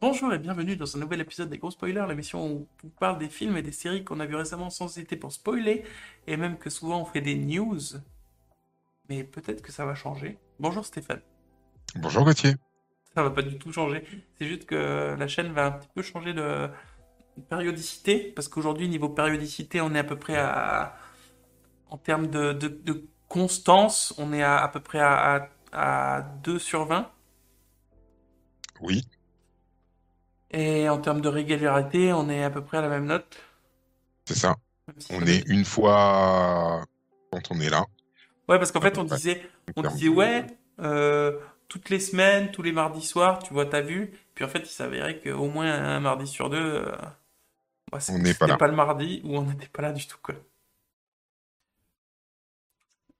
Bonjour et bienvenue dans un nouvel épisode des Gros Spoilers, l'émission où on parle des films et des séries qu'on a vu récemment sans hésiter pour spoiler, et même que souvent on fait des news. Mais peut-être que ça va changer. Bonjour Stéphane. Bonjour Gauthier. Ça va pas du tout changer. C'est juste que la chaîne va un petit peu changer de périodicité, parce qu'aujourd'hui, niveau périodicité, on est à peu près à. En termes de, de- de constance, on est à, à peu près à, à, à 2 sur 20. Oui, Et en termes de régularité, on est à peu près à la même note. c'est ça. si On est une fois quand on est là. Ouais, parce qu'en fait, on disait, on disait ouais, euh, toutes les semaines, tous les mardis soirs, tu vois, t'as vu. Puis en fait, il s'avérait qu'au moins un mardi sur deux, euh, bah, On n'est pas là. pas le mardi ou on n'était pas là du tout, quoi.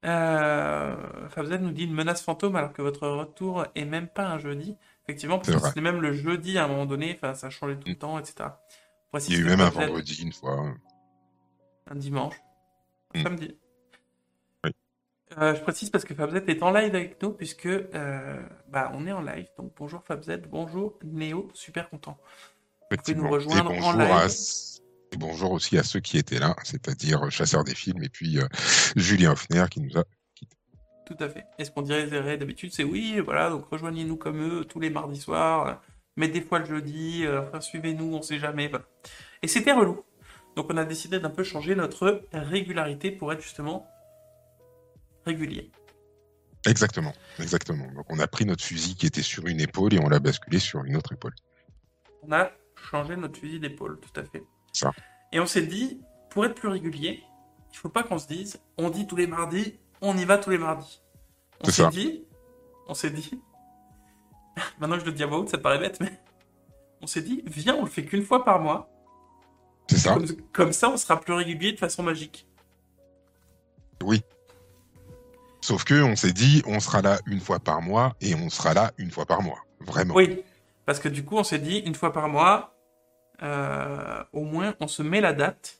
Euh, nous dit une menace fantôme alors que votre retour est même pas un jeudi. Effectivement, parce que c'était même le jeudi à un moment donné, ça changeait tout le temps, etc. Il y a eu même un vendredi une fois. un dimanche, un Mm. samedi. Oui. Euh, je précise parce que Fabzet est en live avec nous, puisque euh, bah, on est en live. Donc bonjour Fabzet, bonjour Néo, super content. Effectivement. nous rejoindre et en live. à et bonjour aussi à ceux qui étaient là, c'est-à-dire Chasseur des films et puis euh, Julien Hoffner qui nous a. Tout à fait. Et ce qu'on dirait d'habitude, c'est oui, voilà, donc rejoignez-nous comme eux tous les mardis soirs, mais des fois le jeudi, euh, enfin suivez-nous, on sait jamais. voilà. Et c'était relou. Donc on a décidé d'un peu changer notre régularité pour être justement régulier. Exactement, exactement. Donc on a pris notre fusil qui était sur une épaule et on l'a basculé sur une autre épaule. On a changé notre fusil d'épaule, tout à fait. Ça. Et on s'est dit, pour être plus régulier, il faut pas qu'on se dise, on dit tous les mardis, on y va tous les mardis. On s'est dit, on s'est dit, maintenant que je le dis à voix haute, ça paraît bête, mais on s'est dit, viens, on le fait qu'une fois par mois. C'est ça Comme, comme ça, on sera plus régulier de façon magique. Oui. Sauf que on s'est dit, on sera là une fois par mois et on sera là une fois par mois. Vraiment. Oui, parce que du coup, on s'est dit, une fois par mois, euh, au moins, on se met la date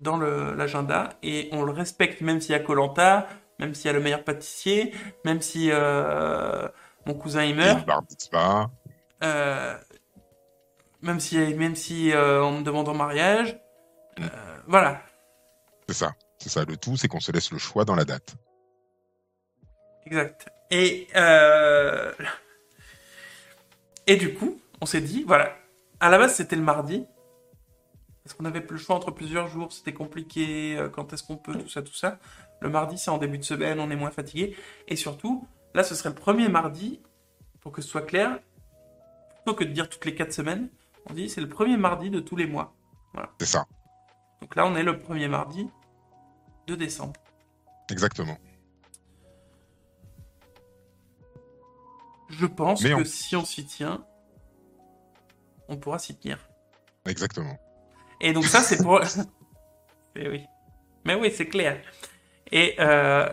dans l'agenda et on le respecte, même s'il y a Colanta, même s'il y a le meilleur pâtissier, même si euh, mon cousin il meurt, euh, même si, même si euh, on me demande en mariage, euh, voilà, C'est ça. C'est ça. Le tout, c'est qu'on se laisse le choix dans la date. exact. Et et du coup, on s'est dit, voilà, à la base c'était le mardi. Parce qu'on avait plus le choix entre plusieurs jours, c'était compliqué, euh, quand est-ce qu'on peut, tout ça, tout ça. Le mardi, c'est en début de semaine, on est moins fatigué. Et surtout, là, ce serait le premier mardi, pour que ce soit clair, plutôt que de dire toutes les quatre semaines, on dit c'est le premier mardi de tous les mois. C'est ça. Donc là, on est le premier mardi de décembre. Exactement. Je pense Mais que on- si on s'y tient, on pourra s'y tenir. Exactement. Et donc ça, c'est pour... Mais oui. Mais oui, c'est clair. Et, euh,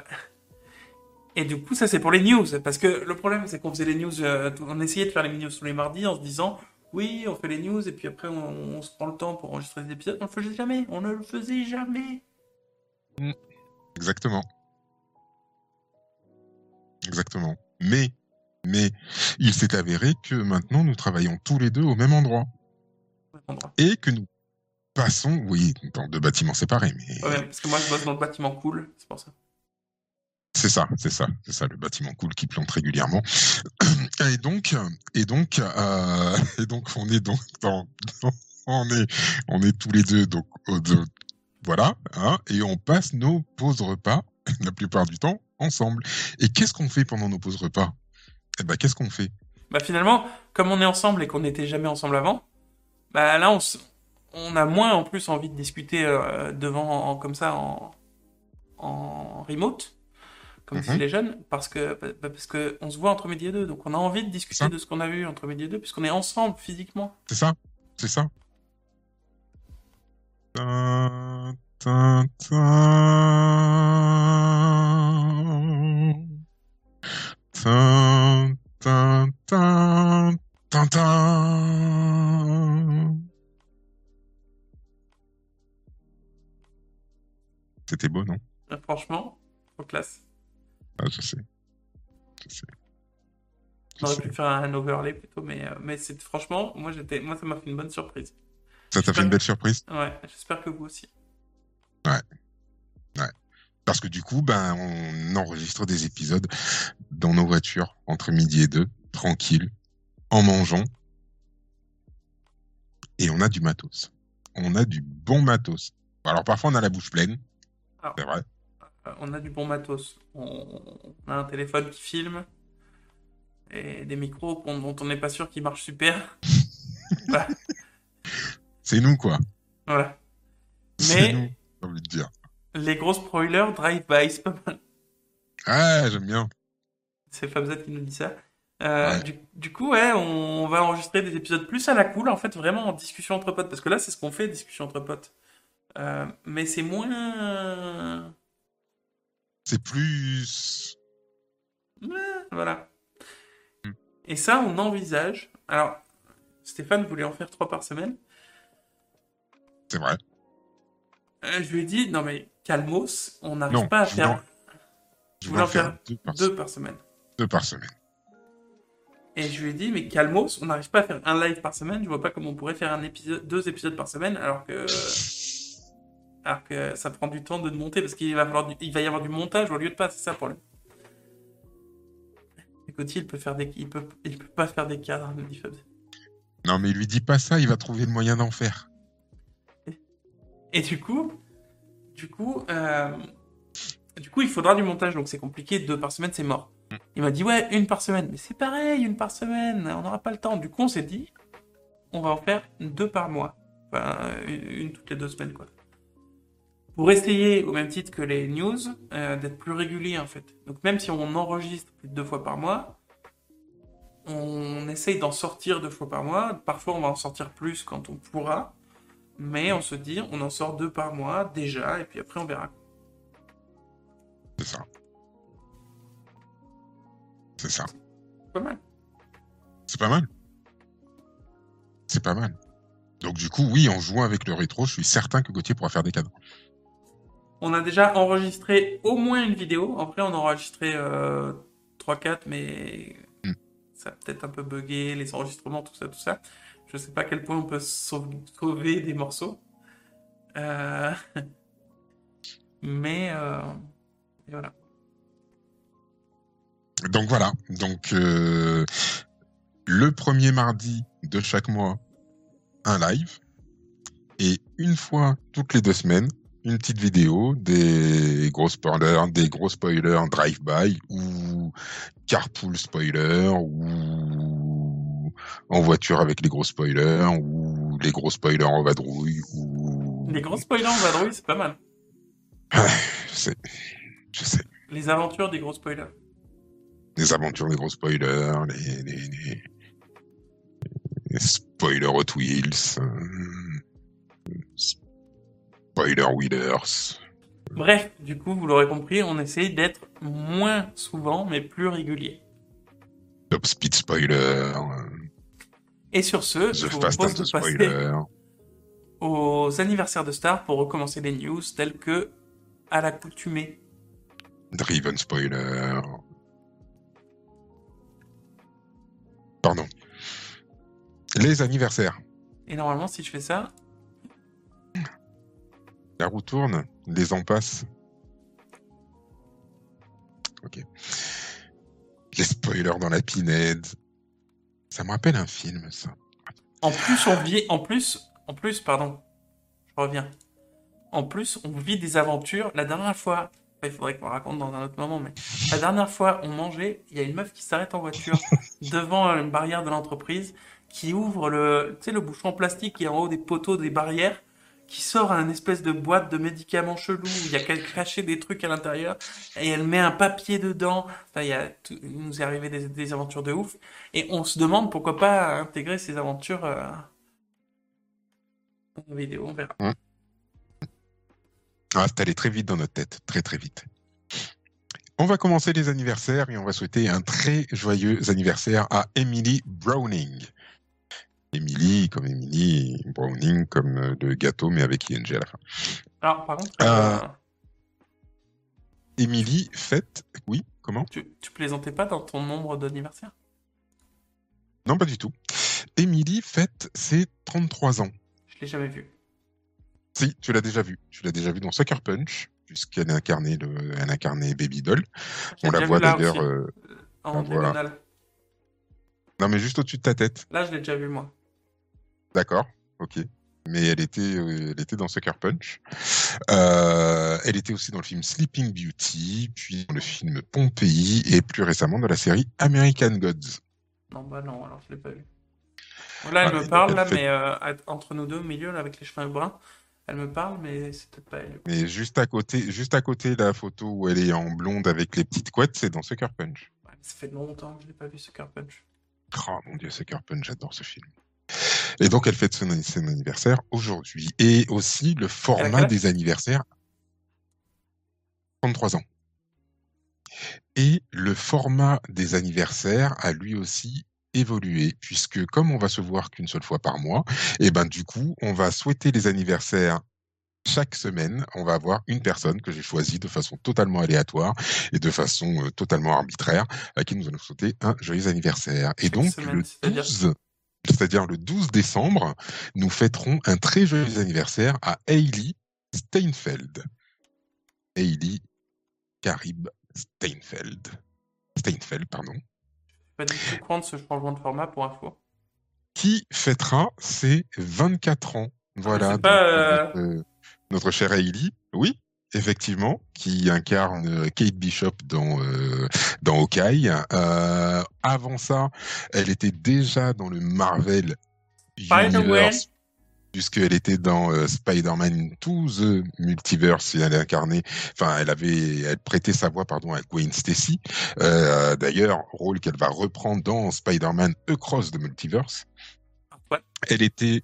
et du coup, ça, c'est pour les news. Parce que le problème, c'est qu'on faisait les news... euh, on essayait de faire les news tous les mardis en se disant... Oui, on fait les news et puis après on, on se prend le temps pour enregistrer des épisodes. On le faisait jamais. On ne le faisait jamais. Exactement. Exactement. Mais, mais, il s'est avéré que maintenant nous travaillons tous les deux au même endroit Au même endroit. et que nous passons, oui, dans deux bâtiments séparés, mais Ouais, parce que moi, je bosse dans le bâtiment cool. C'est pour ça. c'est ça, c'est ça, c'est ça, le bâtiment cool qui plante régulièrement. Et donc, et donc, euh, et donc, on est donc dans, dans- on est, on est tous les deux donc, au- de- voilà, hein, et on passe nos pauses repas la plupart du temps ensemble. Et qu'est-ce qu'on fait pendant nos pauses repas? Eh ben, qu'est-ce qu'on fait? Bah finalement, comme on est ensemble et qu'on n'était jamais ensemble avant, bah là on, on a moins en plus envie de discuter euh, devant en- comme ça en, en remote, comme disaient les jeunes, parce que bah, parce que on se voit entre midi et deux, donc on a envie de discuter de ce qu'on a vu entre midi et deux, puisqu'on est ensemble physiquement. C'est ça, c'est ça. Classe. ah, Je sais. Je sais. On aurait pu faire un overlay plutôt, mais, euh, mais c'est franchement, moi, j'étais, moi, ça m'a fait une bonne surprise. Ça t'a fait une belle surprise? Ouais, j'espère que vous aussi. Ouais. Ouais. Parce que du coup, ben, on enregistre des épisodes dans nos voitures entre midi et deux, tranquille, en mangeant. Et on a du matos. On a du bon matos. Alors parfois on a la bouche pleine. Alors, C'est vrai. Euh, on a du bon matos. On, on a un téléphone qui filme et des micros dont on n'est pas sûr qu'ils marchent super. Voilà. C'est nous, quoi. Voilà. Nous, Mais j'ai envie de dire. les gros spoilers, drive-by, c'est pas mal. Ah, j'aime bien. C'est Fabzat qui nous dit ça. Euh, Ouais. du, du coup, ouais, on va enregistrer des épisodes plus à la cool, en fait, vraiment en discussion entre potes. Parce que là, c'est ce qu'on fait, discussion entre potes. Euh, mais c'est moins. C'est plus. Voilà. Hmm. Et ça, on envisage. Alors, Stéphane voulait en faire trois par semaine. C'est vrai. Euh, je lui ai dit, non mais calmos, on n'arrive pas à faire Je voulais en faire deux par, deux par semaine. deux par semaine. Et je lui ai dit, mais calmos, on n'arrive pas à faire un live par semaine. Je vois pas comment on pourrait faire un épisode, deux épisodes par semaine, alors que, alors que ça prend du temps de monter parce qu'il va falloir, du- il va y avoir du montage au lieu de pas. C'est ça problème. Et Gauthier, il peut faire des, il peut, il peut pas faire des cadres, me dit Fabien. Non, mais lui dis pas ça, il va trouver le moyen d'en faire. Et du coup, du coup, euh, du coup, il faudra du montage, donc c'est compliqué. Deux par semaine, c'est mort. Il m'a dit ouais, une par semaine, mais c'est pareil, une par semaine, on n'aura pas le temps. Du coup, on s'est dit, on va en faire deux par mois, enfin une toutes les deux semaines quoi. Pour essayer, au même titre que les news, euh, d'être plus régulier en fait. Donc même si on enregistre plus de deux fois par mois, on essaye d'en sortir deux fois par mois. Parfois, on va en sortir plus quand on pourra. Mais on se dit, on en sort deux par mois déjà, et puis après on verra. C'est ça. C'est ça. Pas mal. C'est pas mal. C'est pas mal. Donc du coup, oui, en jouant avec le rétro, je suis certain que Gauthier pourra faire des cadres. On a déjà enregistré au moins une vidéo. Après, on a enregistré euh, 3-4, mais Hmm. ça a peut-être un peu bugué, les enregistrements, tout ça, tout ça. Je sais pas à quel point on peut sauv- sauver des morceaux. Euh, Mais euh, et voilà. Donc voilà. Donc euh, le premier mardi de chaque mois, un live. Et une fois toutes les deux semaines, une petite vidéo des gros spoilers, des gros spoilers drive-by ou carpool spoiler ou en voiture avec les gros spoilers ou les gros spoilers en vadrouille ou Les gros spoilers en vadrouille, c'est pas mal. je sais, je sais. Les aventures des gros spoilers. Les aventures des gros spoilers, les, les, les, les spoilers Hot Wheels, euh, spoiler Wheelers. Bref, du coup, vous l'aurez compris, on essaye d'être moins souvent, mais plus régulier. Top Speed Spoiler, Et sur ce, je vous propose de passer Spoiler. aux anniversaires de stars pour recommencer les news telles que à l'accoutumée. Driven Spoiler. Pardon. Les anniversaires. Et normalement, si je fais ça, La roue tourne, les ans passent. Ok. Les spoilers dans la pinède. Ça me rappelle un film, ça. en plus, on vit, en plus, en plus, pardon, je reviens. En plus, on vit des aventures. La dernière fois, il faudrait qu'on raconte dans un autre moment, mais la dernière fois, on mangeait, il y a une meuf qui s'arrête en voiture devant une barrière de l'entreprise, qui ouvre le, tu sais, le bouchon en plastique qui est en haut des poteaux des barrières, qui sort un espèce de boîte de médicaments chelou où il y a qu'à cacher des trucs à l'intérieur, et elle met un papier dedans. Enfin, il y a nous est arrivé des, aventures de ouf, et on se demande pourquoi pas intégrer ces aventures euh, en vidéo, on verra. Ah, c'est allé très vite dans notre tête, très très vite. On va commencer les anniversaires et on va souhaiter un très joyeux anniversaire à Emily Browning. Emily comme Emily, Browning comme euh, le gâteau mais avec ING à la fin. Alors, par contre, Euh. euh, Emily fête, oui, comment? Tu, tu plaisantais pas dans ton nombre d'anniversaires Non, pas du tout. Emily fête ses 33 ans. Je l'ai jamais vu. Si, tu l'as déjà vu. Tu l'as déjà vu dans Sucker Punch, puisqu'elle incarnait le, elle incarnait Baby Doll. On la voit d'ailleurs. euh, en diagonale. Non, mais juste au-dessus de ta tête. Là, je l'ai déjà vu, moi. D'accord, ok. Mais elle était, euh, elle était dans Sucker Punch. Euh, elle était aussi dans le film Sleeping Beauty, puis dans le film Pompéi, et plus récemment dans la série American Gods. Non, bah non, alors je l'ai pas vu. Là, elle Ah, me parle, elle là, fait- mais euh, entre nous deux, au milieu, là, avec les cheveux bruns, elle me parle, mais c'est peut-être pas elle. Mais juste à côté, juste à côté, la photo où elle est en blonde avec les petites couettes, c'est dans Sucker Punch. Ouais, ça fait longtemps que je l'ai pas vu, Sucker Punch. Oh mon dieu, Sucker Punch, j'adore ce film. Et donc, elle fête son, son anniversaire aujourd'hui. Et aussi le format des anniversaires. 33 ans. Et le format des anniversaires a lui aussi évolué, puisque comme on va se voir qu'une seule fois par mois, et ben du coup, on va souhaiter les anniversaires chaque semaine. On va avoir une personne que j'ai choisie de façon totalement aléatoire et de façon euh, totalement arbitraire, à qui nous allons souhaiter un joyeux anniversaire. Et donc, semaine, le c'est-à-dire 12, c'est-à-dire le 12 décembre, nous fêterons un très joyeux anniversaire à Hailey Steinfeld. Hailey Carib Steinfeld. Steinfeld, pardon. Pas du tout ce changement de format pour info. Qui fêtera ses 24 ans? Voilà. c'est pas, donc, notre, notre chère Hailey. Effectivement, qui incarne euh, Kate Bishop dans, euh, dans Hawkeye. Euh, avant ça, elle était déjà dans le Marvel. Universe. Puisqu'elle était dans euh, Spider-Man Into the Multiverse et elle incarnait, enfin, elle avait, elle prêtait sa voix, pardon, à Gwen Stacy. Euh, D'ailleurs, rôle qu'elle va reprendre dans Spider-Man Across the Multiverse. Ouais. Elle était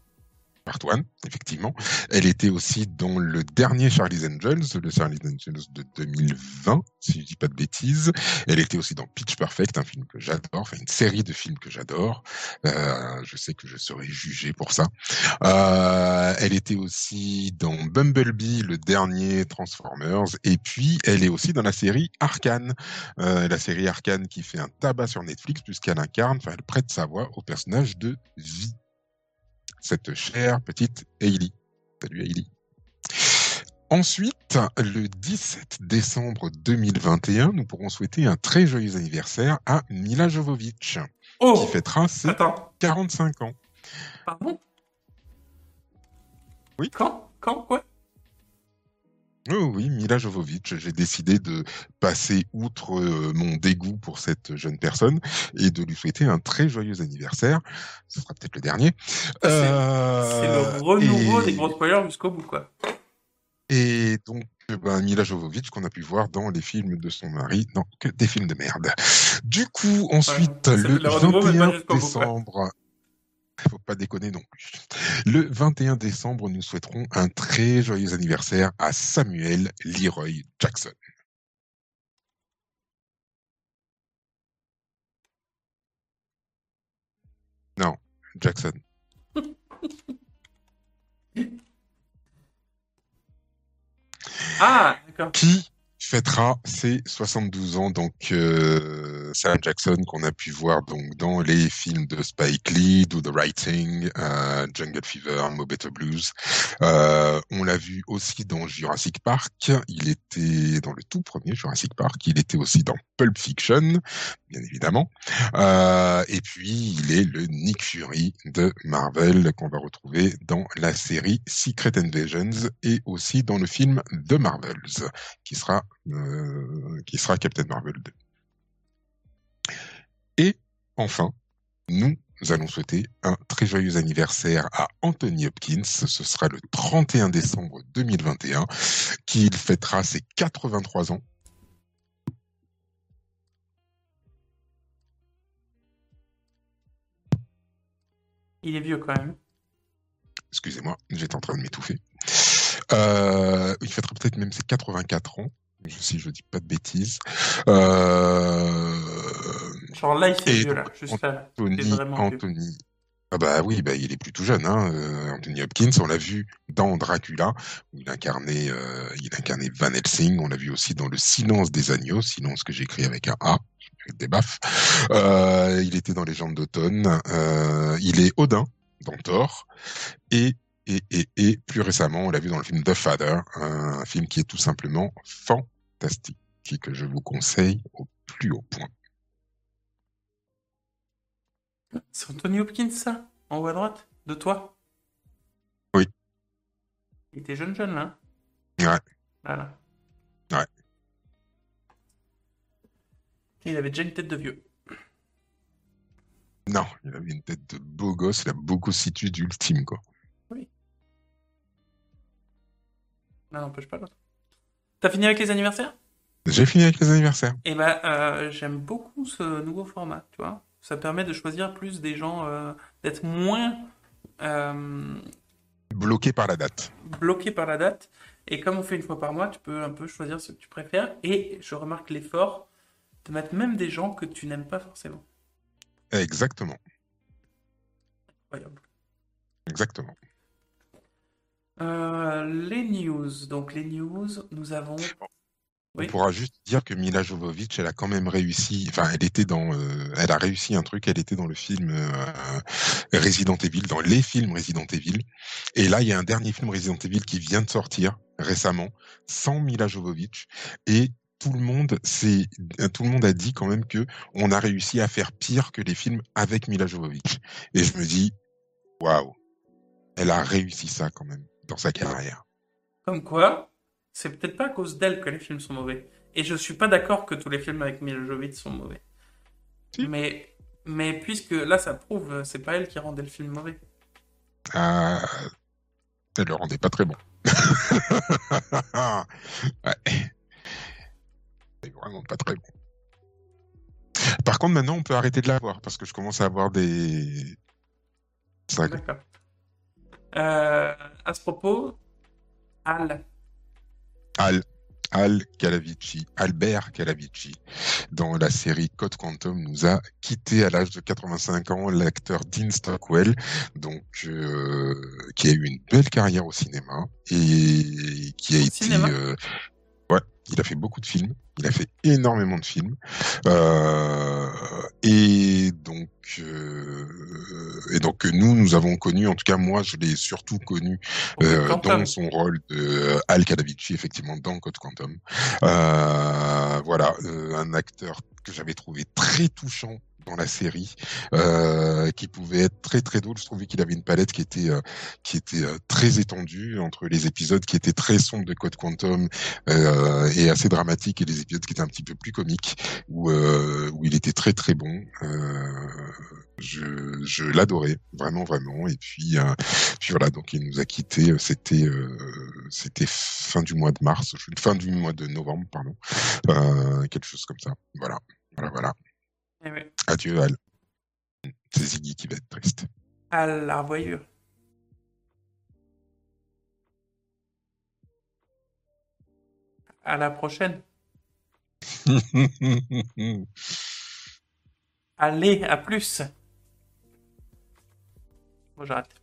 Part One, effectivement. Elle était aussi dans le dernier Charlie's Angels, le Charlie's Angels de 2020, si je dis pas de bêtises. Elle était aussi dans Pitch Perfect, un film que j'adore, enfin une série de films que j'adore. Euh, je sais que je serai jugé pour ça. Euh, elle était aussi dans Bumblebee, le dernier Transformers, et puis elle est aussi dans la série Arcane, euh, la série Arcane qui fait un tabac sur Netflix puisqu'elle incarne, enfin elle prête sa voix au personnage de Vi cette chère petite Hailey. Salut Hailey. Ensuite, le 17 décembre 2021, nous pourrons souhaiter un très joyeux anniversaire à Mila Jovovich, qui Oh fêtera ses Attends, 45 ans. pardon? Oui. Quand? Quand? Quoi Oh oui, Mila Jovovich, j'ai décidé de passer outre euh, mon dégoût pour cette jeune personne et de lui souhaiter un très joyeux anniversaire. Ce sera peut-être le dernier. C'est Euh, le renouveau et- des gros spoilers jusqu'au bout, quoi. Et donc, euh, ben, Mila Jovovich, qu'on a pu voir dans les films de son mari, non, que des films de merde. Du coup, ensuite, le le renouveau, mais pas 21 jusqu'au bout, quoi. décembre, faut pas déconner non plus. Le 21 décembre, nous souhaiterons un très joyeux anniversaire à Samuel Leroy Jackson. Non, Jackson. Ah, d'accord. qui fêtera ses 72 ans, donc euh, Sam Jackson qu'on a pu voir donc dans les films de Spike Lee, Do the Right Thing, euh, Jungle Fever, Mo Better Blues. Euh, on l'a vu aussi dans Jurassic Park. Il était dans le tout premier Jurassic Park. Il était aussi dans Pulp Fiction, bien évidemment. Euh, et puis il est le Nick Fury de Marvel qu'on va retrouver dans la série Secret Invasions et aussi dans le film The Marvels qui sera euh, qui sera Captain Marvel 2. Et enfin, nous allons souhaiter un très joyeux anniversaire à Anthony Hopkins. Ce sera le 31 décembre 2021 qu'il fêtera ses 83 ans. Il est vieux quand même. Excusez-moi, j'étais en train de m'étouffer. Euh, il fêtera peut-être même ses 84 ans, si je dis pas de bêtises. Euh, Genre là, il s'est vieux, là. Juste Anthony, vieux. Ah bah oui, bah il est plutôt jeune, hein, euh, Anthony Hopkins. On l'a vu dans Dracula, où il incarnait, euh, il incarnait Van Helsing. On l'a vu aussi dans Le Silence des agneaux, silence que j'écris avec un A. avec des baffes. Euh, il était dans Légende d'automne. Euh, il est Odin dans Thor. Et, et, et, et plus récemment, on l'a vu dans le film The Father, un film qui est tout simplement fantastique et que je vous conseille au plus haut point. C'est Anthony Hopkins, ça En haut à droite De toi? Oui. Il était jeune, jeune, là Ouais. Voilà. Ouais. Il avait déjà une tête de vieux. Non, il avait une tête de beau gosse, la bogositude ultime, quoi. Oui. Non, n'empêche pas l'autre. T'as fini avec les anniversaires? J'ai fini avec les anniversaires. Eh ben, euh, j'aime beaucoup ce nouveau format, tu vois. Ça permet de choisir plus des gens, euh, d'être moins euh, Bloqué par la date. bloqué par la date. Et comme on fait une fois par mois, tu peux un peu choisir ce que tu préfères. Et je remarque l'effort de mettre même des gens que tu n'aimes pas forcément. Exactement. Incroyable. Exactement. Euh, les news. Donc les news, nous avons. Oui. On pourra juste dire que Mila Jovovich, elle a quand même réussi. Enfin, elle était dans. euh, elle a réussi un truc. Elle était dans le film euh, Resident Evil, dans les films Resident Evil. Et là, il y a un dernier film Resident Evil qui vient de sortir récemment, sans Mila Jovovich. Et tout le monde, c'est tout le monde a dit quand même que on a réussi à faire pire que les films avec Mila Jovovich. Et je me dis, waouh, elle a réussi ça quand même dans sa carrière. Comme quoi, c'est peut-être pas à cause d'elle que les films sont mauvais. Et je suis pas d'accord que tous les films avec Mila Jovovich sont mauvais. Si. Mais, mais puisque là, ça prouve, euh, c'est pas elle qui rendait le film mauvais. Euh, elle le rendait pas très bon. ouais. C'est vraiment pas très bon. Par contre, maintenant, on peut arrêter de la voir parce que je commence à avoir des. D'accord. Euh, à ce propos, Al. Al, Al Calavici, Albert Calavici, dans la série Code Quantum, nous a quitté à l'âge de 85 ans l'acteur Dean Stockwell, donc euh, qui a eu une belle carrière au cinéma et qui a Au été, euh, il a fait beaucoup de films, il a fait énormément de films, euh, et donc euh, et donc que nous nous avons connu, en tout cas moi je l'ai surtout connu euh, dans son rôle de euh, Al Calavici, effectivement, dans Code Quantum. Euh, voilà, euh, un acteur que j'avais trouvé très touchant dans la série, euh, qui pouvait être très très drôle. Je trouvais qu'il avait une palette qui était euh, qui était euh, très étendue entre les épisodes qui étaient très sombres de Code Quantum euh, et assez dramatiques et les épisodes qui étaient un petit peu plus comiques où euh, où il était très très bon. Euh, je je l'adorais vraiment vraiment et puis puis voilà, donc il nous a quittés. C'était c'était fin du mois de mars, fin du mois de novembre, pardon, quelque chose comme ça. Voilà, voilà, voilà. Eh oui. Adieu Al. C'est Ziggy qui va être triste. Al la revoyure. À la prochaine. Allez, à plus. Bon, j'arrête.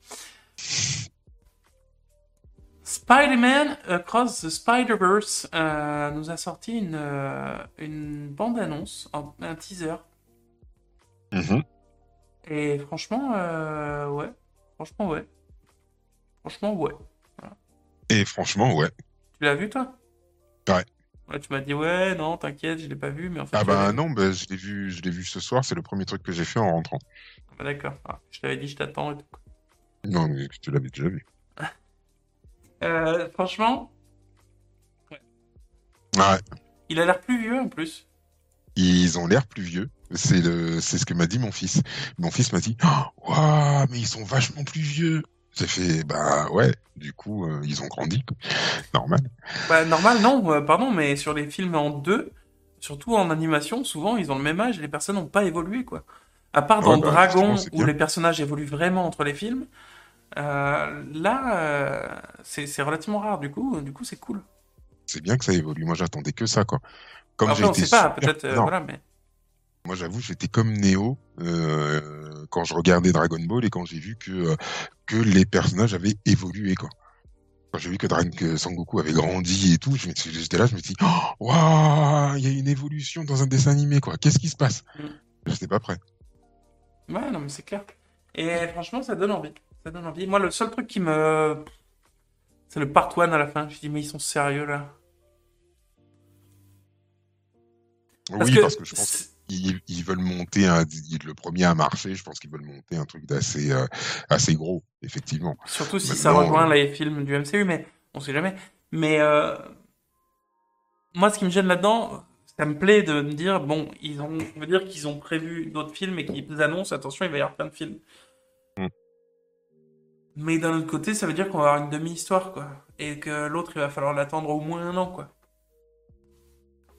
Spider-Man Across the Spider-Verse euh, nous a sorti une, euh, une bande-annonce, un teaser. Mhm. Et franchement, euh, ouais. Franchement, ouais. Franchement, ouais. Et franchement, ouais. Tu l'as vu, toi? Ouais. Ouais, tu m'as dit, ouais, non, t'inquiète, je l'ai pas vu, mais en fait. Ah bah non, bah, je l'ai vu, je l'ai vu ce soir. C'est le premier truc que j'ai fait en rentrant. Ah, D'accord. Ah, je t'avais dit, je t'attends et tout. Non, mais tu l'avais déjà vu. Euh, franchement, Ouais. il a l'air plus vieux en plus. Ils ont l'air plus vieux. C'est le, c'est ce que m'a dit mon fils. Mon fils m'a dit, waouh, mais ils sont vachement plus vieux. J'ai fait, bah ouais. Du coup, euh, ils ont grandi. Normal. Bah, normal, non, euh, pardon, mais sur les films en deux, surtout en animation, souvent ils ont le même âge et les personnes n'ont pas évolué, quoi. À part dans Ouais, bah, Dragon, où les personnages évoluent vraiment entre les films, euh, là, c'est relativement rare, du coup, du coup, c'est cool. C'est bien que ça évolue. Moi, j'attendais que ça, quoi. Comme j'ai été pas, super- peut-être, Non, voilà, mais. Moi, j'avoue, j'étais comme Neo euh, quand je regardais Dragon Ball et quand j'ai vu que euh, que les personnages avaient évolué, quoi. Quand j'ai vu que Dragon que Sangoku avait grandi et tout, j'étais là, je me dis, oh, waouh, il y a une évolution dans un dessin animé, quoi. Qu'est-ce qui se passe? Mm. J'étais pas prêt. Ouais, non, mais c'est clair. Et franchement, ça donne envie. Ça donne envie. Moi, le seul truc qui me. C'est le part one à la fin. Je dis, mais ils sont sérieux là. oui, parce que je pense ils veulent monter un, le premier à marcher. Je pense qu'ils veulent monter un truc d'assez euh, assez gros, effectivement. Surtout si Maintenant, ça rejoint les films du MCU, mais on sait jamais. Mais euh, moi, ce qui me gêne là-dedans, ça me plaît de me dire, bon, ils ont, on veut dire qu'ils ont prévu d'autres films et qu'ils annoncent, attention, il va y avoir plein de films. Mm. Mais d'un autre côté, ça veut dire qu'on va avoir une demi-histoire, quoi. Et que l'autre, il va falloir l'attendre au moins un an, quoi.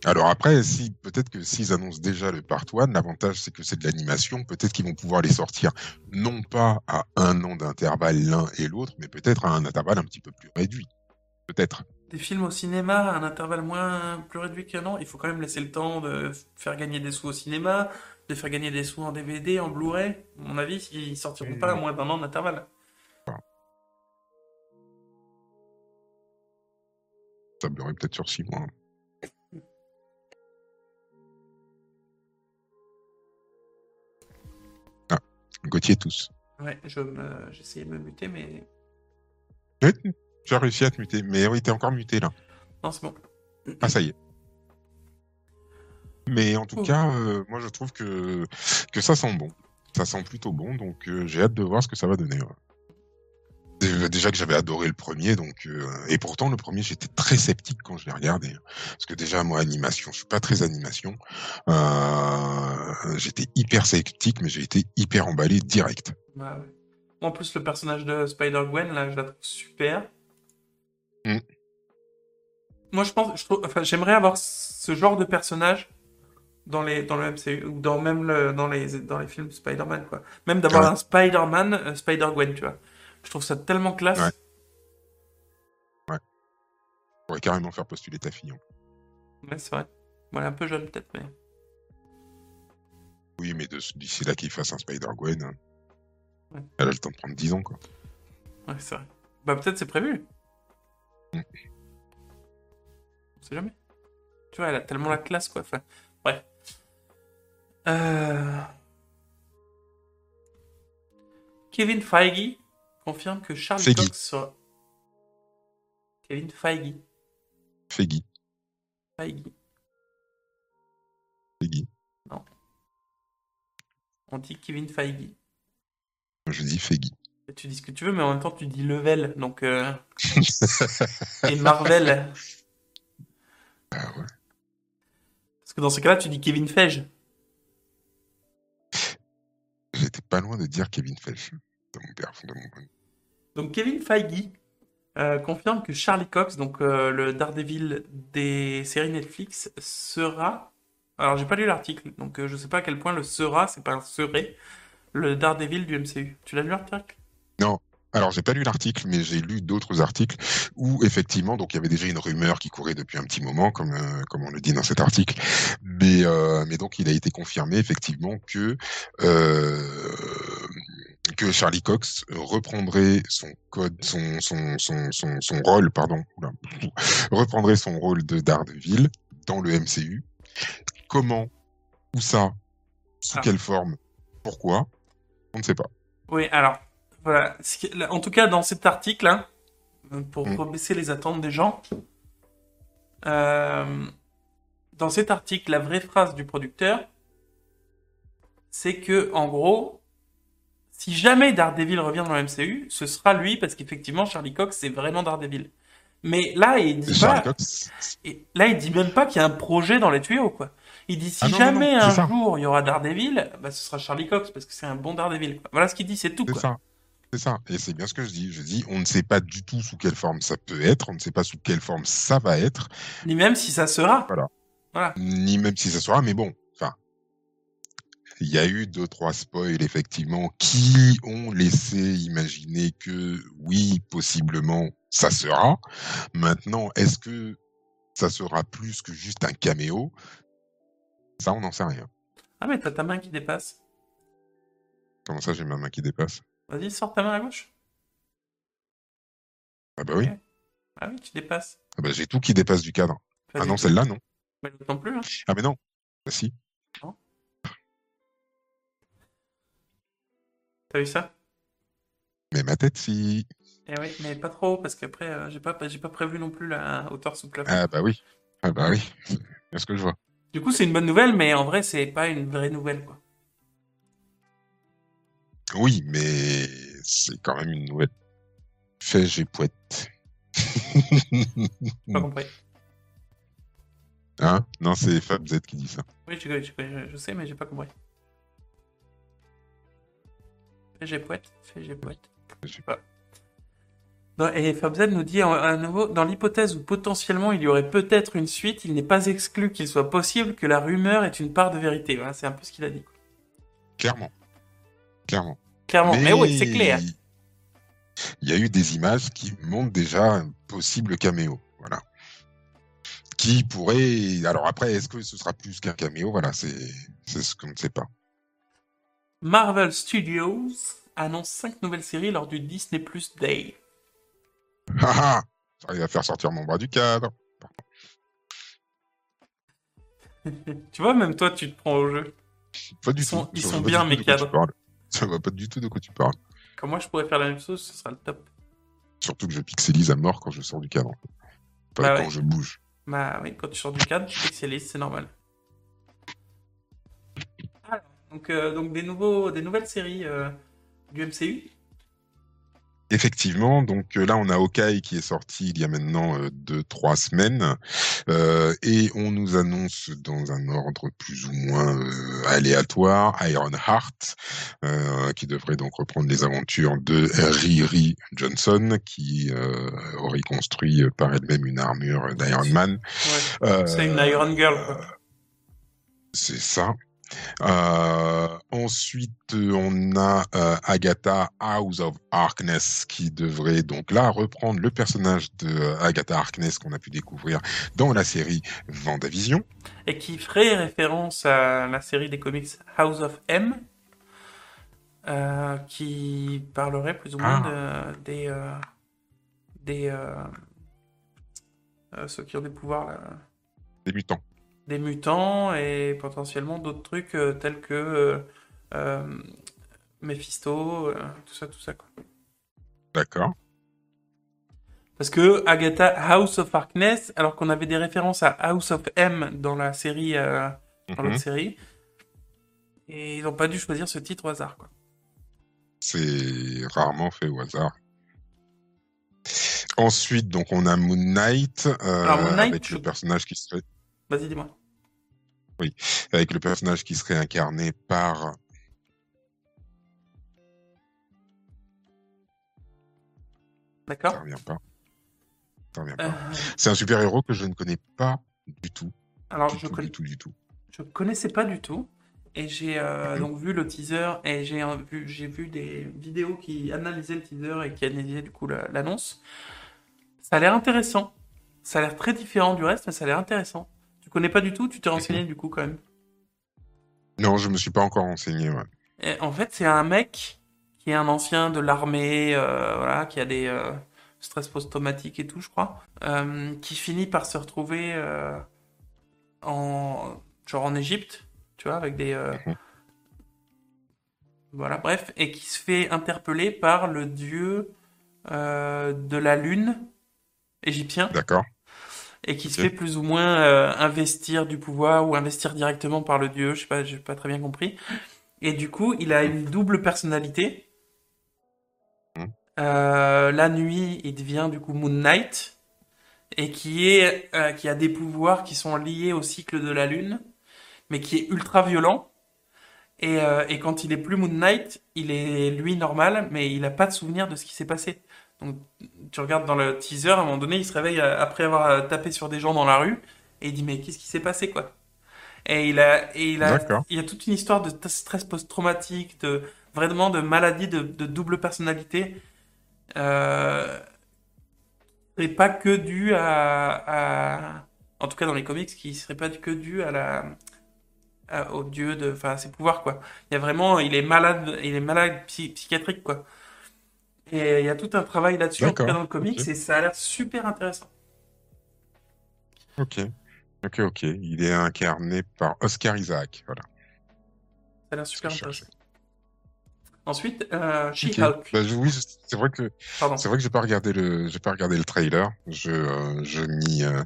Alors après, si peut-être que s'ils annoncent déjà le part 1, l'avantage c'est que c'est de l'animation, peut-être qu'ils vont pouvoir les sortir non pas à un an d'intervalle l'un et l'autre, mais peut-être à un intervalle un petit peu plus réduit. Peut-être. Des films au cinéma à un intervalle moins plus réduit qu'un an, il faut quand même laisser le temps de faire gagner des sous au cinéma, de faire gagner des sous en DVD, en Blu-ray. À mon avis, ils sortiront pas à moins d'un an d'intervalle. Ça tablerait peut-être sur six mois. Gauthier tous. Ouais, je me... j'essayais de me muter, mais. Oui, tu as réussi à te muter, mais oui, t'es encore muté là. Non, c'est bon. Ah, ça y est. Mais en tout Oh. cas, euh, moi je trouve que, que ça sent bon. Ça sent plutôt bon, donc euh, j'ai hâte de voir ce que ça va donner. ouais. Déjà- que j'avais adoré le premier, donc euh, et pourtant le premier j'étais très sceptique quand je l'ai regardé, parce que déjà moi animation, je suis pas très animation, Euh, j'étais hyper sceptique, mais j'ai été hyper emballé direct. Ouais. En plus, le personnage de Spider-Gwen, là, je la trouve super. Mm. Moi, je pense, je trouve, enfin, j'aimerais avoir ce genre de personnage dans les, dans le MCU ou dans même le, dans les, dans les films Spider-Man, quoi. Même d'avoir Ouais. un Spider-Man, euh, Spider-Gwen, tu vois. Je trouve ça tellement classe. Ouais. Je pourrais carrément faire postuler ta fille. hein. Ouais, c'est vrai. Voilà, un peu jeune peut-être, mais. Oui, mais d'ici là qu'il fasse un Spider-Gwen, hein. Ouais. elle a le temps de prendre 10 ans, quoi. Ouais, c'est vrai. Bah, peut-être c'est prévu. Mm. On sait jamais. Tu vois, elle a tellement la classe, quoi. Enfin, bref. Euh... Kevin Feige confirme que Charlie Feige. Cox sera... Kevin Feige. Feggy, Feige. Feggy. On dit Kevin Feige. Je dis Feggy. Et tu dis ce que tu veux, mais en même temps, tu dis Level. Donc... euh, Et Marvel. Ah ouais. Parce que dans ce cas-là, tu dis Kevin Feige. J'étais pas loin de dire Kevin Feige. De mon père, de mon... Donc Kevin Feige euh, confirme que Charlie Cox, donc euh, le Daredevil des séries Netflix, sera. Alors j'ai pas lu l'article, donc euh, je sais pas à quel point le sera, c'est pas un serait, le Daredevil du MCU. Tu l'as lu l'article? Alors, j'ai pas lu l'article, mais j'ai lu d'autres articles où effectivement, donc il y avait déjà une rumeur qui courait depuis un petit moment, comme euh, comme on le dit dans cet article. Mais euh, mais donc il a été confirmé effectivement que euh, que Charlie Cox reprendrait son code, son son son son, son rôle, pardon, oula, reprendrait son rôle de Daredevil dans le MCU. Comment Où ça Sous Ah. quelle forme Pourquoi On ne sait pas. Oui, alors, voilà. En tout cas, dans cet article, hein, pour Mm. baisser les attentes des gens, euh, dans cet article, la vraie phrase du producteur, c'est que, en gros, si jamais Daredevil revient dans le MCU, ce sera lui, parce qu'effectivement, Charlie Cox, c'est vraiment Daredevil. Mais là, il dit pas, et là, il dit même pas qu'il y a un projet dans les tuyaux, quoi. Il dit si Ah non, jamais non, un ça. jour il y aura Daredevil, bah, ce sera Charlie Cox, parce que c'est un bon Daredevil. quoi. Voilà ce qu'il dit, c'est tout, C'est ça. C'est ça. Et c'est bien ce que je dis. Je dis, on ne sait pas du tout sous quelle forme ça peut être, on ne sait pas sous quelle forme ça va être, Ni même si ça sera. Voilà. Voilà. ni même si ça sera, mais bon. Il y a eu deux, trois spoils, effectivement, qui ont laissé imaginer que oui, possiblement, ça sera. Maintenant, est-ce que ça sera plus que juste un caméo? Ça, on n'en sait rien. Ah, mais t'as ta main qui dépasse. Comment ça, j'ai ma main qui dépasse? Vas-y, sors ta main à gauche. Ah bah oui. Ah oui, tu dépasses. Ah bah, j'ai tout qui dépasse du cadre. Ah non, celle-là, non. Mais non plus. Hein. Ah mais non. Bah si. T'as vu ça? Mais ma tête, si. Eh oui, mais pas trop, parce qu'après, euh, j'ai pas, j'ai pas prévu non plus la hauteur sous plafond. Ah bah oui. Ah bah oui. C'est ce que je vois. Du coup, c'est une bonne nouvelle, mais en vrai, c'est pas une vraie nouvelle, quoi. Oui, mais c'est quand même une nouvelle. Fais, j'ai poète. Pas compris. hein? Non, c'est Fab Z qui dit ça. Oui, je- je sais, mais j'ai pas compris. Fais j'ai poète, fais j'ai poète. Je sais pas. Non, et Fabzad nous dit à nouveau, dans l'hypothèse où potentiellement il y aurait peut-être une suite, il n'est pas exclu qu'il soit possible que la rumeur ait une part de vérité. Voilà, c'est un peu ce qu'il a dit. Clairement. Clairement. Clairement, mais, oui, c'est clair. Il y a eu des images qui montrent déjà un possible caméo. Voilà. Qui pourrait. Alors après, est-ce que ce sera plus qu'un caméo? Voilà, c'est c'est ce qu'on ne sait pas. Marvel Studios annonce 5 nouvelles séries lors du Disney Plus Day. Ah ah J'arrive à faire sortir mon bras du cadre. tu vois, même toi, tu te prends au jeu. Pas du Ils sont- tout. ils sont bien, mes cadres. Ça va pas du tout de quoi tu parles. Comme moi, je pourrais faire la même chose, ce sera le top. Surtout que je pixelise à mort quand je sors du cadre. Pas Bah quand ouais. je bouge. Bah oui, quand tu sors du cadre, tu pixelises, c'est normal. Donc, euh, donc des, nouveaux, des nouvelles séries euh, du MCU. Effectivement, donc euh, là on a Hawkeye qui est sorti il y a maintenant euh, deux trois semaines euh, et on nous annonce dans un ordre plus ou moins euh, aléatoire Ironheart qui devrait donc reprendre les aventures de Riri Johnson qui aurait construit par elle-même une armure d'Iron Man. Ouais, c'est une Iron Girl. C'est ça. Euh, ensuite, on a euh, Agatha House of Harkness qui devrait donc là reprendre le personnage de euh, Agatha Harkness qu'on a pu découvrir dans la série Vendavision. Et qui ferait référence à la série des comics House of M. euh, qui parlerait plus ou moins de, des, euh, des euh, ceux qui ont des pouvoirs là, Des mutants. Des mutants et potentiellement d'autres trucs euh, tels que euh, euh, Mephisto, tout ça, tout ça. D'accord. Parce que Agatha House of Harkness, alors qu'on avait des références à House of M dans la série, dans l'autre série, et ils n'ont pas dû choisir ce titre au hasard. C'est rarement fait au hasard. Ensuite, donc on a Moon Knight, euh, Alors, Moon Knight, avec je- le personnage qui serait Vas-y, dis-moi. Avec le personnage qui serait incarné par D'accord ça revient pas. Ça revient pas. Euh, C'est un super héros que je ne connais pas du tout. Alors, du je tout, connais du tout, du tout. Je connaissais pas du tout. Et j'ai euh, donc vu le teaser et j'ai euh, vu, j'ai vu des vidéos qui analysaient le teaser et qui analysaient du coup la- l'annonce. Ça a l'air intéressant. Ça a l'air très différent du reste, mais ça a l'air intéressant. Connais pas du tout, tu t'es renseigné du coup quand même. Non, je me suis pas encore renseigné. Ouais. Et en fait, c'est un mec qui est un ancien de l'armée, euh, voilà, qui a des euh, stress post-traumatiques et tout, je crois, euh, qui finit par se retrouver en genre en Égypte, tu vois, avec des Mhm. voilà, bref, et qui se fait interpeller par le dieu de la lune égyptien D'accord. Et qui se fait plus ou moins euh, investir du pouvoir ou investir directement par le dieu, je sais pas, j'ai pas très bien compris. Et du coup, il a une double personnalité. Mhm. Euh, la nuit, il devient du coup Moon Knight et qui est euh, qui a des pouvoirs qui sont liés au cycle de la lune, mais qui est ultra violent. Et, euh, et quand il est plus Moon Knight, il est lui normal, mais il a pas de souvenir de ce qui s'est passé. Donc tu regardes dans le teaser, à un moment donné, il se réveille euh, après avoir euh, tapé sur des gens dans la rue et il dit mais qu'est-ce qui s'est passé quoi? Et il a et il a il y a toute une histoire de stress post-traumatique, de vraiment de maladie de, de double personnalité. Euh, et pas que dû à, à- en tout cas dans les comics qui serait pas que dû à la à- au dieu de enfin à ses pouvoirs quoi. Il y a vraiment il est malade, il est malade psy- psychiatrique quoi. Et il y a tout un travail là-dessus, dans le comics, et ça a l'air super intéressant. Ok, ok, ok. Il est incarné par Oscar Isaac. Voilà. Ça a l'air super intéressant. Ensuite, euh. Bah, oui, c'est vrai que c'est vrai que j'ai pas regardé le j'ai pas regardé le trailer. Je euh, je m'y euh,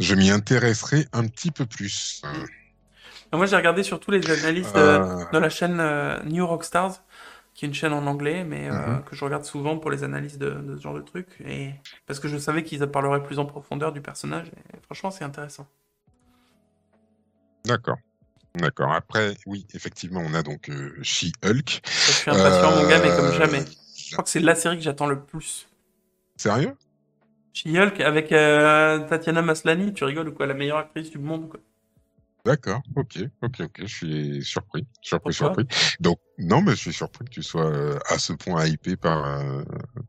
je m'y intéresserai un petit peu plus. Euh, Moi, j'ai regardé surtout les analyses de, euh, la chaîne euh, New Rockstars, qui est une chaîne en anglais, mais euh, Mhm. que je regarde souvent pour les analyses de, de ce genre de trucs. Et parce que je savais qu'ils parleraient plus en profondeur du personnage. Et franchement, c'est intéressant. D'accord. D'accord. Après, oui, effectivement, on a donc euh, She-Hulk. Je suis impatient, mon gars, mais comme Euh, jamais. Je crois que c'est la série que j'attends le plus. Sérieux? She-Hulk avec euh, Tatiana Maslany, tu rigoles ou quoi? La meilleure actrice du monde, quoi. D'accord, ok, ok, ok, je suis surpris, surpris, Pourquoi? surpris. Donc, non, mais je suis surpris que tu sois euh, à ce point hypé par, euh,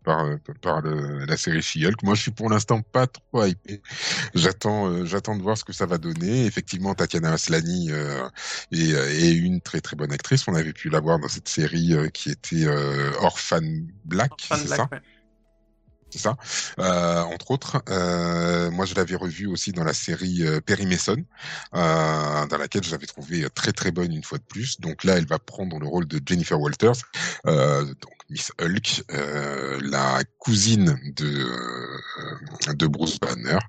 par, euh, par le- la série She-Hulk. Moi, je suis pour l'instant pas trop hypé. J'attends, j'attends de voir ce que ça va donner. Effectivement, Tatiana Maslany euh, est, est une très très bonne actrice. On avait pu la voir dans cette série qui était Orphan Black, Fan c'est Black, ça? ouais. C'est ça, euh, entre autres. Euh, moi, je l'avais revu aussi dans la série euh, Perry Mason, euh, dans laquelle je l'avais trouvé très très bonne une fois de plus. Donc là, elle va prendre le rôle de Jennifer Walters, euh, donc Miss Hulk, euh, la cousine de euh, de Bruce Banner.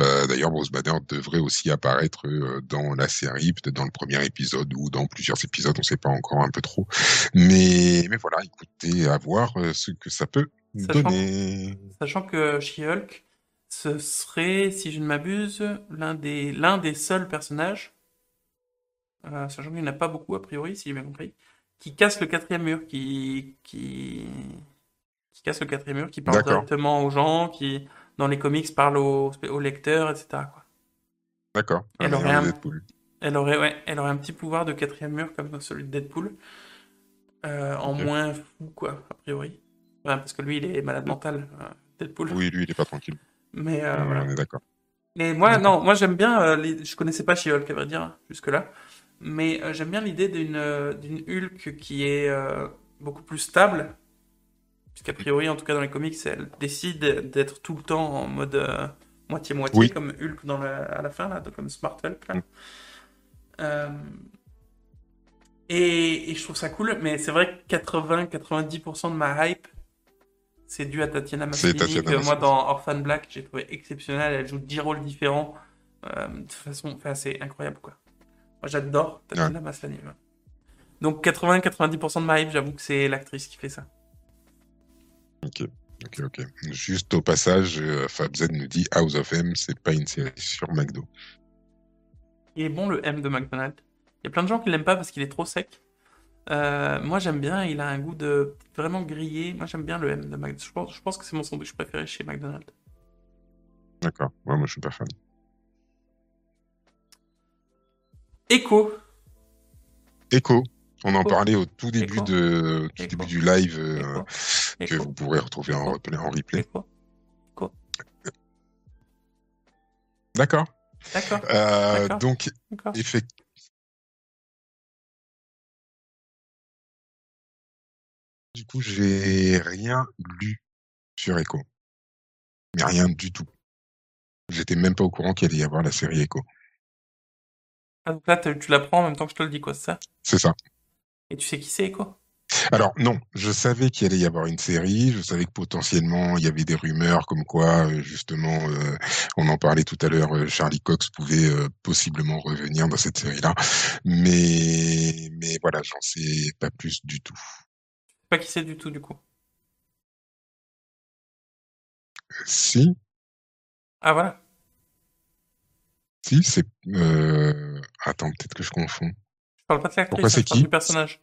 Euh, D'ailleurs, Bruce Banner devrait aussi apparaître euh, dans la série, peut-être dans le premier épisode ou dans plusieurs épisodes, on ne sait pas encore un peu trop. Mais mais voilà, écoutez, à voir euh, ce que ça peut Sachant- que She-Hulk, ce serait, si je ne m'abuse, l'un des, l'un des seuls personnages, euh, sachant qu'il n'y en a pas beaucoup a priori, si j'ai bien compris, qui casse le quatrième mur, qui, qui, qui casse le quatrième mur, qui parle directement aux gens, qui, dans les comics, parle aux, aux lecteurs, etc. quoi. D'accord. Elle aurait un- Deadpool. Elle aurait, ouais, elle aurait un petit pouvoir de quatrième mur comme celui de Deadpool, euh, en moins fou, quoi, a priori. Ouais, parce que lui, il est malade mental, euh, Deadpool. Oui, lui, il est pas tranquille. Mais euh, voilà. On est d'accord. Mais moi, non, moi j'aime bien. euh, les- Je connaissais pas She-Hulk, à vrai dire, jusque-là. Mais euh, j'aime bien l'idée d'une d'une Hulk qui est beaucoup plus stable. Puisqu'a priori, en tout cas dans les comics, elle décide d'être tout le temps en mode moitié-moitié, Oui. comme Hulk dans à la fin, là, comme Smart Hulk. là. Mm. Et, et je trouve ça cool, mais c'est vrai que 80-90% de ma hype, c'est dû à Tatiana C'est Maslany, que moi Maslany. dans Orphan Black, j'ai trouvé exceptionnelle. Elle joue 10 rôles différents euh, de façon, enfin, c'est incroyable quoi. Moi j'adore Tatiana Maslany. ouais. Donc 80-90% de ma hype, j'avoue que c'est l'actrice qui fait ça. Ok, ok, ok. Juste au passage, euh, FabZ nous dit House of M, c'est pas une série sur McDo. Il est bon le M de McDonald's. Il y a plein de gens qui l'aiment pas parce qu'il est trop sec. Euh, moi j'aime bien, il a un goût de vraiment grillé. Moi j'aime bien le M de McDonald's. Je pense, je pense que c'est mon sandwich préféré chez McDonald's. D'accord. Ouais, moi, je suis pas fan. Echo. Echo. On en parlait au tout début de tout début du live euh, que vous pourrez retrouver en, replay- en replay. Echo. D'accord. D'accord. Euh, donc, effectivement. Du coup, j'ai rien lu sur Echo. Mais rien du tout. J'étais même pas au courant qu'il allait y avoir la série Echo. Ah, donc là, tu l'apprends en même temps que je te le dis, quoi, c'est ça? C'est ça. Et tu sais qui c'est, quoi? Alors non, je savais qu'il allait y avoir une série, je savais que potentiellement il y avait des rumeurs comme quoi euh, justement, euh, on en parlait tout à l'heure, euh, Charlie Cox pouvait euh, possiblement revenir dans cette série-là, mais mais voilà, j'en sais pas plus du tout. Pas qui c'est du tout, du coup. Si, Ah, voilà. si, c'est euh... attends, peut-être que je confonds. Je parle pas de l'actrice, Pourquoi c'est qui du personnage.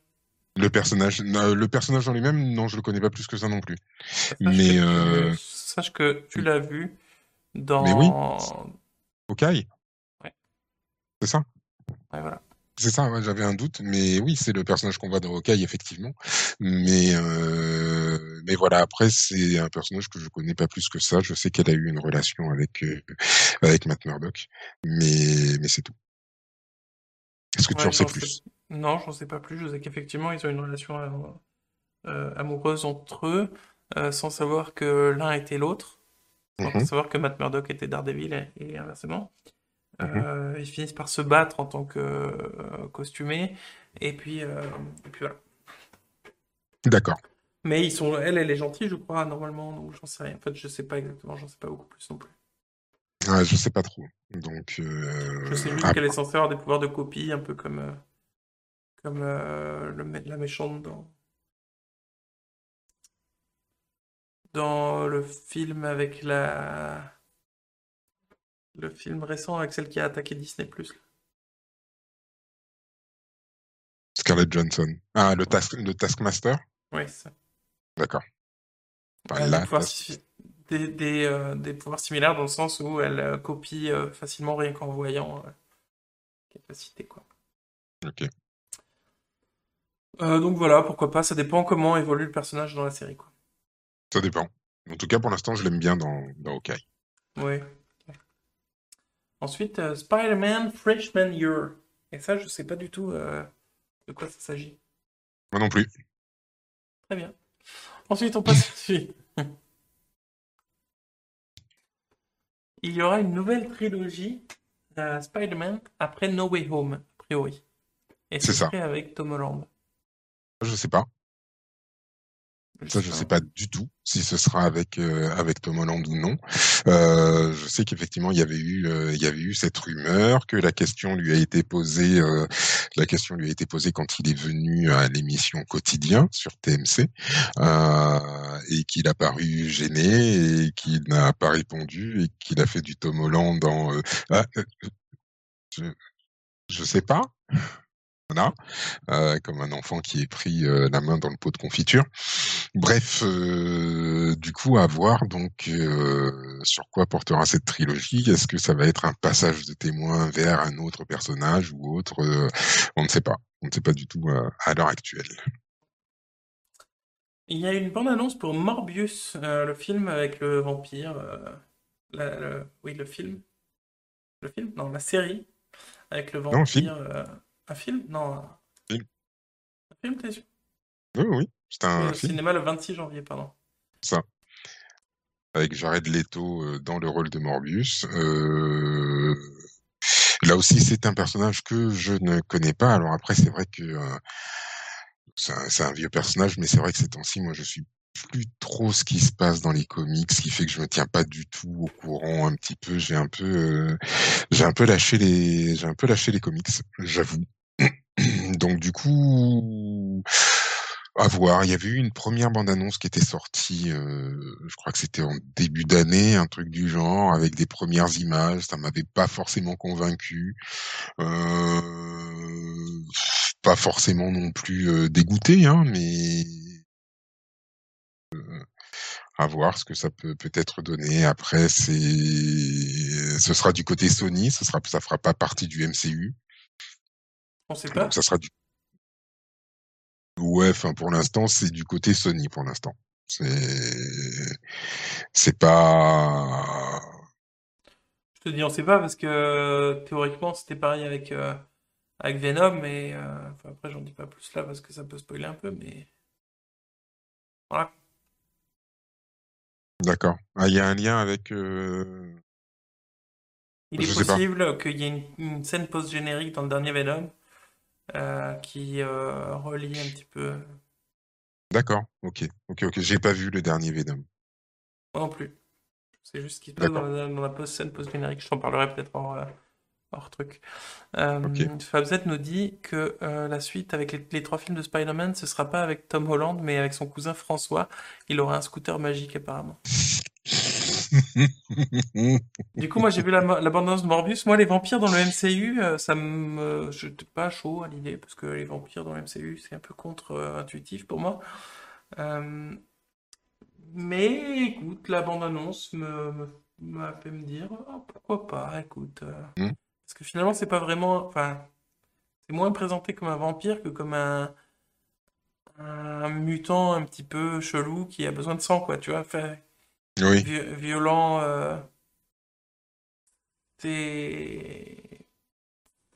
Le personnage, euh, le personnage en lui-même, non, je le connais pas plus que ça non plus. Sache Mais, que tu- euh, Sache que tu l'as vu dans... Mais oui. Ok. Ouais. C'est ça? Ouais, voilà. C'est ça, ouais, j'avais un doute, mais oui, c'est le personnage qu'on voit dans Hawkeye, effectivement. Mais euh, mais voilà, après c'est un personnage que je connais pas plus que ça. Je sais qu'elle a eu une relation avec euh, avec Matt Murdock, mais mais c'est tout. Est-ce que tu en sais plus? Non, j'en sais pas plus. Je sais qu'effectivement, ils ont une relation euh, amoureuse entre eux. sans savoir que l'un était l'autre, sans Mhm. savoir que Matt Murdock était Daredevil et, et inversement. Mhm. Euh, ils finissent par se battre en tant que euh, costumés, et puis, euh, et puis voilà. D'accord. Mais ils sont, elle, elle est gentille, je crois, normalement, donc j'en sais rien. En fait, je sais pas exactement, j'en sais pas beaucoup plus non plus. Ouais, je sais pas trop. Donc, euh, Je sais juste ah, qu'elle est censée avoir des pouvoirs de copie, un peu comme, euh, comme euh, le, la méchante dans, dans le film avec la. Le film récent avec celle qui a attaqué Disney. Scarlett Johansson. Ah, le, task, le Taskmaster? Oui, c'est ça. D'accord. Enfin, des pouvoirs, si- des, des, euh, des pouvoirs similaires dans le sens où elle euh, copie euh, facilement rien qu'en voyant capacité quoi. Ok. Donc voilà, pourquoi pas, ça dépend comment évolue le personnage dans la série quoi. Ça dépend. En tout cas, pour l'instant, je l'aime bien dans, dans Hawkeye. Oui. Ensuite, euh, Spider-Man Freshman Year. Et ça, je sais pas du tout euh, de quoi ça s'agit. Moi non plus. Très bien. Ensuite, on passe dessus. Il y aura une nouvelle trilogie euh, Spider-Man après No Way Home, a priori. Et C'est ce ça. avec Tom Holland. Je sais pas. Ça, je sais pas du tout si ce sera avec euh, avec Tom Holland ou non. Euh, je sais qu'effectivement il y avait eu euh, il y avait eu cette rumeur que la question lui a été posée euh, la question lui a été posée quand il est venu à l'émission quotidien sur TMC euh, et qu'il a paru gêné et qu'il n'a pas répondu et qu'il a fait du Tom Holland en euh, ah, je je sais pas euh, comme un enfant qui est pris euh, la main dans le pot de confiture. Bref, euh, du coup, à voir donc euh, sur quoi portera cette trilogie. Est-ce que ça va être un passage de témoin vers un autre personnage ou autre On ne sait pas. On ne sait pas du tout à l'heure actuelle. Il y a une bande-annonce pour Morbius, le film avec le vampire. la- le- oui, le film. Le film? Non, la série avec le Non, le film. Un film? Non. un- Film. Un film, t'es sûr Oui, oui, c'est un Au film cinéma le 26 janvier, pardon. ça. Avec Jared Leto euh, dans le rôle de Morbius. Euh, Là aussi, c'est un personnage que je ne connais pas. Alors après, c'est vrai que euh, c'est un, c'est un vieux personnage, mais c'est vrai que ces temps-ci, moi, je suis plus trop ce qui se passe dans les comics, ce qui fait que je me tiens pas du tout au courant un petit peu. J'ai un peu, euh, j'ai un peu lâché les, j'ai un peu lâché les comics, j'avoue. Donc du coup, à voir. Il y avait eu une première bande-annonce qui était sortie, euh, je crois que c'était en début d'année, un truc du genre, avec des premières images. Ça m'avait pas forcément convaincu. Euh, pas forcément non plus euh, dégoûté, hein, mais à voir ce que ça peut peut-être donner. Après, c'est, ce sera du côté Sony, ce sera, ça fera pas partie du MCU, On sait pas. donc ça sera du. Ouais, enfin pour l'instant, c'est du côté Sony pour l'instant. C'est, c'est pas. Je te dis, on sait pas parce que théoriquement c'était pareil avec, euh, avec Venom, mais euh, enfin, après j'en dis pas plus là parce que ça peut spoiler un peu, mais voilà. D'accord. Ah, il y a un lien avec. euh, Il est possible qu'il y ait une, une scène post-générique dans le dernier Venom qui euh, relie un petit peu. D'accord. Ok. Ok. Ok. J'ai pas vu le dernier Venom. Moi non plus. C'est juste ce qui se passe dans la, dans la post scène post-générique. Je t'en parlerai peut-être hors, euh, hors truc. Euh, Ok. Fabzet nous dit que euh, la suite avec les, les trois films de Spider-Man, ce sera pas avec Tom Holland, mais avec son cousin François. Il aura un scooter magique apparemment. Du coup, moi j'ai vu la, la bande-annonce de Morbius. Moi, les vampires dans le MCU, euh, ça me. Je n'étais pas chaud à l'idée, parce que les vampires dans le MCU, c'est un peu contre-intuitif pour moi. Euh, Mais écoute, la bande-annonce me, me- m'a fait me dire, oh, pourquoi pas, écoute. euh. Hmm. Parce que finalement, c'est pas vraiment. Enfin, c'est moins présenté comme un vampire que comme un, un mutant un petit peu chelou qui a besoin de sang, quoi, tu vois. Oui. violent. euh, c'est.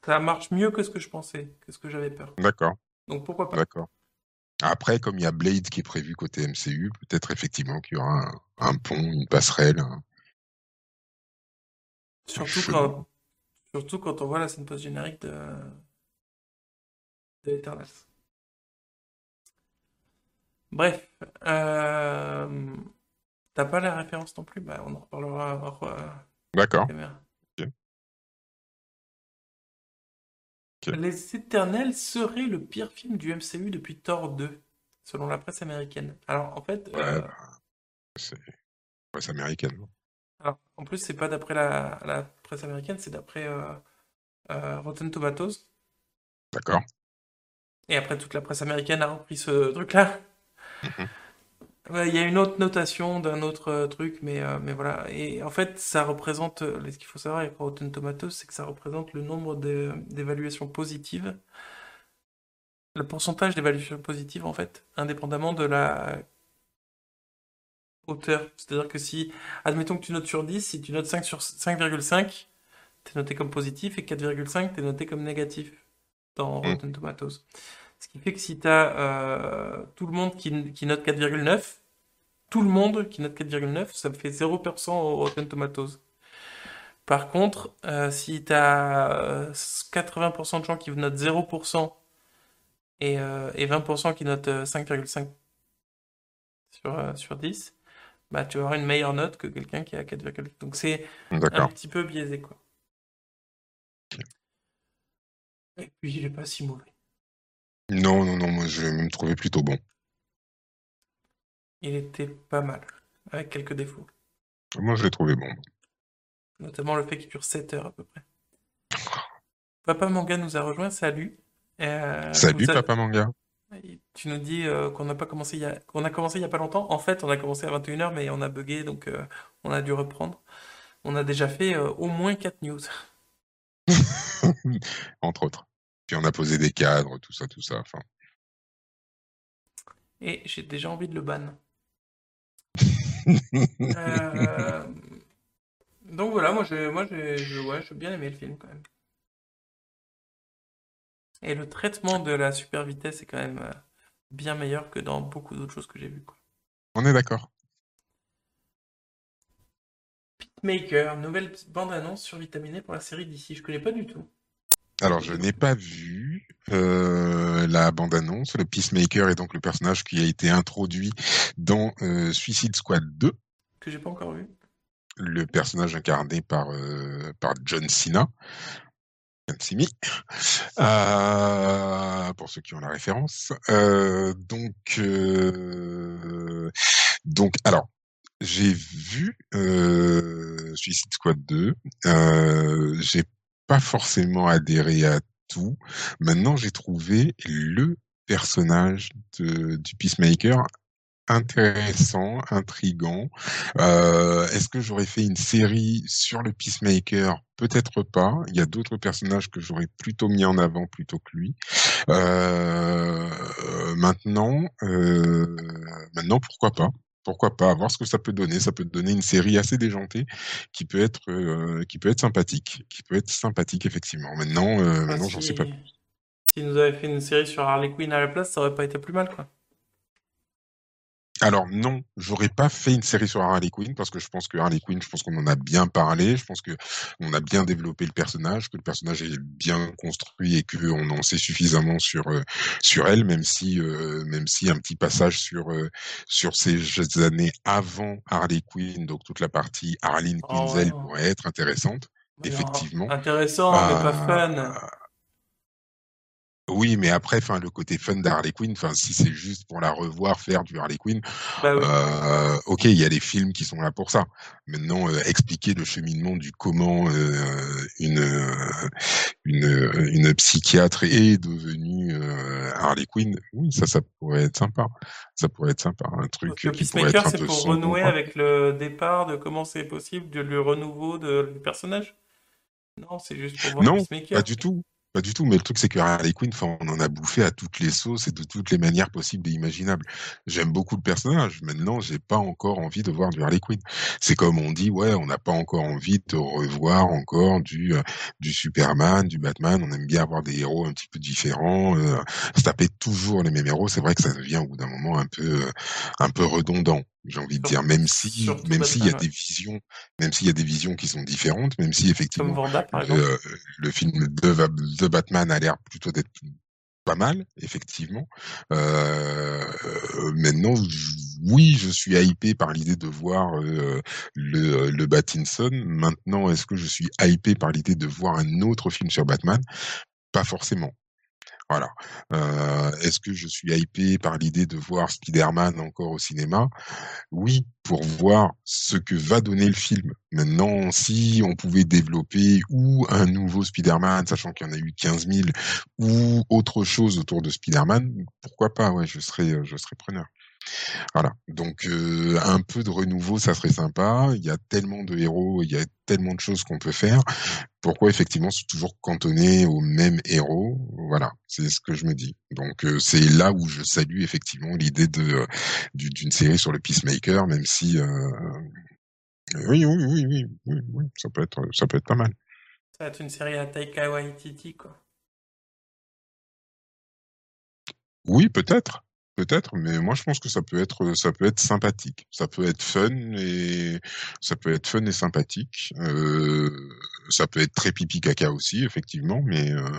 Ça marche mieux que ce que je pensais, que ce que j'avais peur. D'accord. Donc pourquoi pas. D'accord. Après, comme il y a Blade qui est prévu côté MCU, peut-être effectivement qu'il y aura un, un pont, une passerelle. un- Surtout quand, surtout quand on voit la scène post-générique de, de Eternals. Bref, euh, t'as pas la référence non plus, bah on en reparlera hors, euh, D'accord. Les Éternels seraient le pire film du MCU depuis Thor 2, selon la presse américaine. Alors en fait, Ouais, euh, bah, c'est presse américaine. alors, en plus c'est pas d'après la, la presse américaine, c'est d'après euh, euh, Rotten Tomatoes. D'accord. Et après, toute la presse américaine a repris ce truc-là. Ouais, Il y a une autre notation d'un autre euh, truc, mais, euh, mais voilà. Et en fait, ça représente, euh, ce qu'il faut savoir avec Rotten Tomatoes, c'est que ça représente le nombre de- d'évaluations positives, le pourcentage d'évaluations positives, en fait, indépendamment de la hauteur. C'est-à-dire que si, admettons que tu notes sur 10, si tu notes 5 sur 5,5, t'es noté comme positif, et 4,5, t'es noté comme négatif dans Mm. Rotten Tomatoes. Ce qui fait que si tu as tout le monde qui, qui note 4,9, tout le monde qui note 4,9, ça me fait 0% au Rotten Tomatoes. Par contre, euh, si tu as 80% de gens qui notent 0% et, euh, et 20% qui notent euh, 5,5 sur, euh, sur 10, bah, tu vas avoir une meilleure note que quelqu'un qui a 4,9. Donc c'est un petit peu biaisé, quoi. Et puis il est pas si mauvais. Non, non, non, moi je l'ai même trouvé plutôt bon. Il était pas mal, avec quelques défauts. Moi je l'ai trouvé bon. Notamment le fait qu'il dure 7 heures à peu près. Papa Manga nous a rejoint, salut. Euh, Salut Papa Manga. Tu nous dis euh, qu'on n'a pas commencé il y a... qu'on a commencé il y a pas longtemps. En fait, on a commencé à 21h, mais on a bugué, donc euh, on a dû reprendre. On a déjà fait au moins 4 news. Entre autres. Puis on a posé des cadres, tout ça, tout ça. Enfin, Et j'ai déjà envie de le ban. Euh, Donc voilà, moi j'ai moi j'ai ouais, bien aimé le film quand même. Et le traitement de la super vitesse est quand même euh, bien meilleur que dans beaucoup d'autres choses que j'ai vues quoi. on est d'accord. Maker, nouvelle bande-annonce survitaminée pour la série d'ici. Je connais pas du tout. Alors, je n'ai pas vu euh, la bande-annonce. Le Peacemaker est donc le personnage qui a été introduit dans euh, Suicide Squad 2, Que j'ai pas encore vu. le personnage incarné par, euh, par John Cena. John Simi. Pour ceux qui ont la référence. Donc, donc, alors, j'ai vu euh, Suicide Squad 2. Euh, j'ai pas forcément adhéré à tout. Maintenant, j'ai trouvé le personnage du Peacemaker intéressant, intrigant. Euh, Est-ce que j'aurais fait une série sur le Peacemaker? Peut-être pas. Il y a d'autres personnages que j'aurais plutôt mis en avant plutôt que lui. Euh, maintenant, euh, maintenant, pourquoi pas? Pourquoi pas, voir ce que ça peut donner. Ça peut donner une série assez déjantée qui peut être, euh, qui peut être sympathique, qui peut être sympathique effectivement. Maintenant, euh, Enfin, maintenant, j'en si... sais pas. S'ils nous avaient fait une série sur Harley Quinn à la place, ça aurait pas été plus mal quoi. Alors non, j'aurais pas fait une série sur Harley Quinn parce que je pense que Harley Quinn, je pense qu'on en a bien parlé, je pense que on a bien développé le personnage, que le personnage est bien construit et que on en sait suffisamment sur euh, sur elle, même si euh, même si un petit passage sur euh, sur ces années avant Harley Quinn, donc toute la partie Harleen Oh, Quinzel ouais. pourrait être intéressante, Mais effectivement. Intéressant, mais pas fun. Oui, mais après, enfin, le côté fun d'Harley Quinn, enfin, si c'est juste pour la revoir faire du Harley Quinn, Bah oui. euh, ok, il y a des films qui sont là pour ça. Maintenant, euh, expliquer le cheminement du comment euh, une, une une psychiatre est devenue Harley Quinn, oui, ça, ça pourrait être sympa. Ça pourrait être sympa, un truc qui pourrait être un c'est peu pour renouer avec le départ de comment c'est possible, de le renouveau de, du personnage? Non, c'est juste pour voir Non. Pas du tout. Pas du tout, mais le truc c'est que Harley Quinn, on en a bouffé à toutes les sauces et de toutes les manières possibles et imaginables. J'aime beaucoup le personnage, maintenant j'ai pas encore envie de voir du Harley Quinn. C'est comme on dit, ouais, on n'a pas encore envie de revoir encore du euh, du Superman, du Batman. On aime bien avoir des héros un petit peu différents. Euh, se taper toujours les mêmes héros, c'est vrai que ça devient au bout d'un moment un peu euh, un peu redondant j'ai envie de dire, même si, même s'il y a des visions, même s'il y a des visions qui sont différentes, même si effectivement le, le, film de, de Batman a l'air plutôt d'être pas mal, effectivement. Euh, maintenant, oui, je suis hypé par l'idée de voir euh, le, le Batinson. Maintenant, est-ce que je suis hypé par l'idée de voir un autre film sur Batman? Pas forcément. Voilà. Euh, est-ce que je suis hypé par l'idée de voir Spider-Man encore au cinéma? Oui, pour voir ce que va donner le film. Maintenant, si on pouvait développer ou un nouveau Spider-Man, sachant qu'il y en a eu 15 000, ou autre chose autour de Spider-Man, pourquoi pas? Je serais, je serais preneur. Voilà. Donc euh, un peu de renouveau, ça serait sympa. Il y a tellement de héros, il y a tellement de choses qu'on peut faire. Pourquoi effectivement se toujours cantonné aux mêmes héros? Voilà, c'est ce que je me dis. Donc euh, c'est là où je salue effectivement l'idée de euh, d'une série sur le Peacemaker, même si oui, oui, oui, oui, oui, oui, ça peut être ça peut être pas mal. Ça va être une série à Taika Waititi, quoi. Oui, peut-être. Peut-être, mais moi je pense que ça peut être ça peut être sympathique, ça peut être fun et ça peut être fun et sympathique. Euh, ça peut être très pipi caca aussi effectivement, mais euh,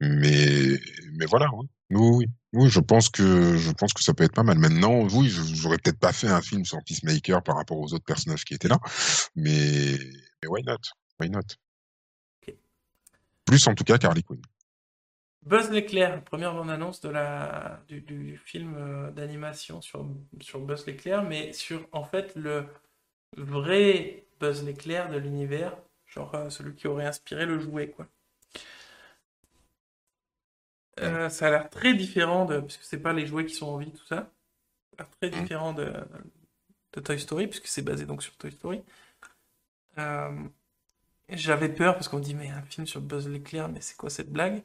mais mais voilà. Oui. oui, oui, je pense que je pense que ça peut être pas mal. Maintenant, oui, j'aurais peut-être pas fait un film sans Peacemaker par rapport aux autres personnages qui étaient là, mais mais why not, why not? Plus en tout cas Carly Quinn. Buzz l'éclair, première bande-annonce de la, du, film euh, d'animation sur, sur Buzz l'éclair, mais sur en fait le vrai Buzz l'éclair de l'univers, genre euh, celui qui aurait inspiré le jouet, quoi. Euh, ça a l'air très différent de, puisque c'est pas les jouets qui sont en vie, tout ça. Ça a l'air très différent de, de Toy Story, puisque c'est basé donc sur Toy Story. J'avais peur parce qu'on me dit, mais un film sur Buzz l'éclair, mais c'est quoi cette blague?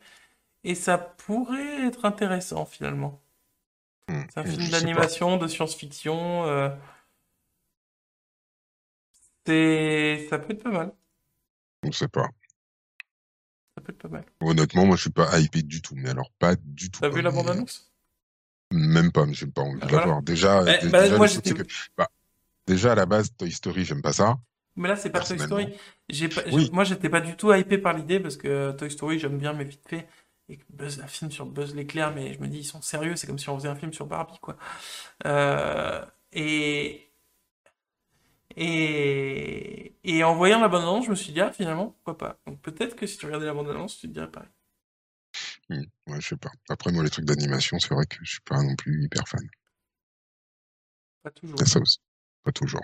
Et ça pourrait être intéressant finalement. C'est un film d'animation, de science-fiction. Euh... Ça peut être pas mal. On sait pas. Ça peut être pas mal. Honnêtement, moi je suis pas hypé du tout, mais alors pas du tout. T'as vu la bande-annonce? Même pas, mais j'ai pas envie de la voir. Déjà, eh, bah, bah, déjà, à la base, Toy Story, j'aime pas ça. Mais là, c'est pas Toy Story. Pas... Moi, j'étais pas du tout hypé par l'idée parce que Toy Story, j'aime bien, mais vite fait et Buzz, un film sur Buzz l'éclair, mais je me dis, ils sont sérieux, c'est comme si on faisait un film sur Barbie, quoi. Euh, et, et, et en voyant la bande-annonce, je me suis dit, ah, finalement, pourquoi pas. Donc peut-être que si tu regardais la bande-annonce, tu te dirais pareil. Hmm, ouais, je sais pas. Après, moi, les trucs d'animation, c'est vrai que je suis pas non plus hyper fan. Pas toujours. Ça aussi. Pas toujours.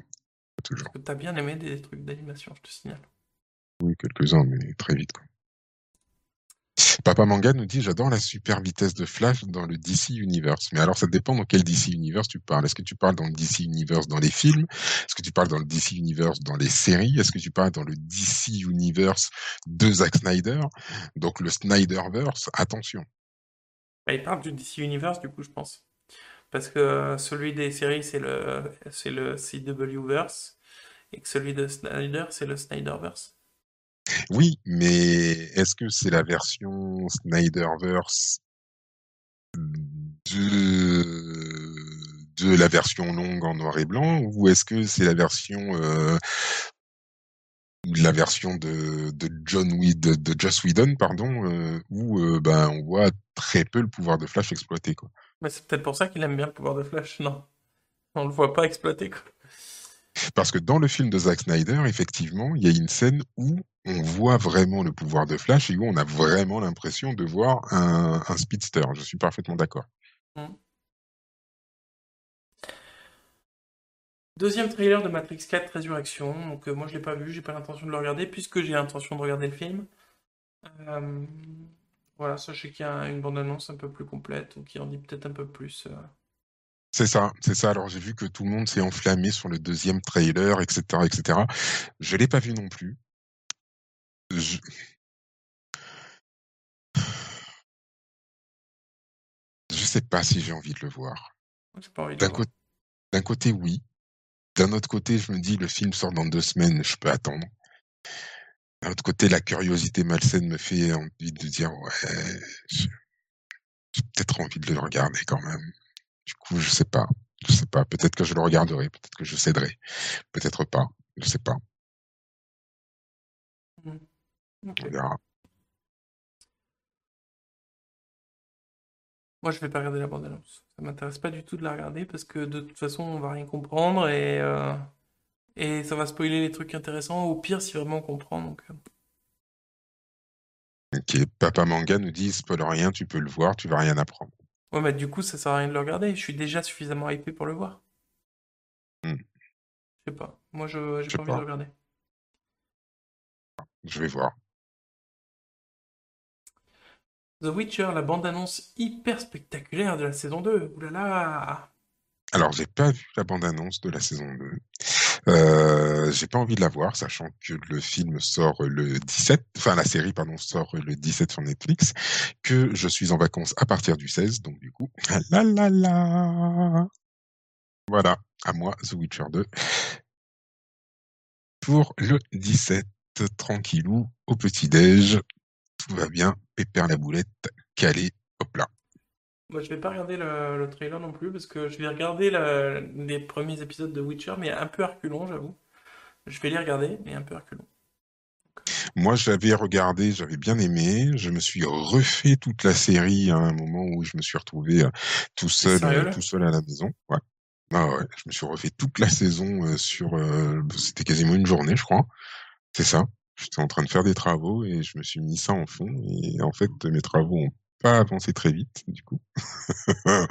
Pas toujours. Parce que t'as bien aimé des trucs d'animation, je te signale. Oui, quelques-uns, mais très vite, quoi. Papa Manga nous dit j'adore la super vitesse de Flash dans le DC Universe. Mais alors ça dépend dans quel DC Universe tu parles. Est-ce que tu parles dans le DC Universe dans les films? Est-ce que tu parles dans le DC Universe dans les séries? Est-ce que tu parles dans le DC Universe de Zack Snyder? Donc le Snyderverse, attention. Bah, il parle du DC Universe du coup je pense. Parce que celui des séries c'est le le CW-verse et que celui de Snyder c'est le Snyderverse. Oui, mais est-ce que c'est la version Snyderverse de, la version longue en noir et blanc ou est-ce que c'est la version euh, de, John Weed, de, Joss Whedon, pardon, euh, où euh, ben on voit très peu le pouvoir de Flash exploité quoi. Mais c'est peut-être pour ça qu'il aime bien le pouvoir de Flash, non? On le voit pas exploiter quoi. Parce que dans le film de Zack Snyder, effectivement, il y a une scène où on voit vraiment le pouvoir de Flash et où on a vraiment l'impression de voir un, speedster. Je suis parfaitement d'accord. Mmh. Deuxième trailer de Matrix 4 Résurrection. Donc euh, moi je l'ai pas vu, j'ai pas l'intention de le regarder puisque j'ai l'intention de regarder le film. Euh, voilà, sachez qu'il y a une bande-annonce un peu plus complète ou qui en dit peut-être un peu plus. Euh. C'est ça, c'est ça. Alors j'ai vu que tout le monde s'est enflammé sur le deuxième trailer, etc., etc. Je l'ai pas vu non plus. Je... je sais pas si j'ai envie de le voir. D'un côté, oui. D'un autre côté, je me dis, le film sort dans deux semaines, je peux attendre. D'un autre côté, la curiosité malsaine me fait envie de dire, ouais, j'ai peut-être envie de le regarder quand même. Du coup, je sais pas. Je sais pas. Peut-être que je le regarderai, peut-être que je céderai. Peut-être pas. Je sais pas. Ok. On verra. Moi, je vais pas regarder la bande-annonce. Ça m'intéresse pas du tout de la regarder parce que de toute façon, on va rien comprendre et, euh, et ça va spoiler les trucs intéressants. Au pire, si vraiment on comprend. Donc, euh, Ok. Papa Manga nous dit, spoil rien, tu peux le voir, tu vas rien apprendre. Ouais, mais du coup, ça sert à rien de le regarder. Je suis déjà suffisamment hypé pour le voir. Hmm. Je sais pas. Moi, je j'ai pas envie de le regarder. Je vais voir. The Witcher, la bande-annonce hyper spectaculaire de la saison 2. Ouh là là. Alors, j'ai pas vu la bande-annonce de la saison 2. Euh, j'ai pas envie de la voir, sachant que le film sort le 17, enfin la série, pardon, sort le 17 sur Netflix, que je suis en vacances à partir du 16, donc du coup, la la la. Voilà, à moi, The Witcher 2. Pour le 17, tranquillou, au petit-déj, tout va bien, pépère la boulette, calé, hop là. Moi, je vais pas regarder le, le trailer non plus parce que je vais regarder la- les premiers épisodes de Witcher, mais un peu reculons, j'avoue. Je vais les regarder, mais un peu reculons. Moi, j'avais regardé, j'avais bien aimé. Je me suis refait toute la série à un moment où je me suis retrouvé euh, tout seul, sérieux, euh, là tout seul à la maison. Ouais. Ah ouais, je me suis refait toute la saison euh, sur. euh, C'était quasiment une journée, je crois. C'est ça. J'étais en train de faire des travaux et je me suis mis ça en fond. Et en fait, mes travaux ont pas avancé très vite, du coup.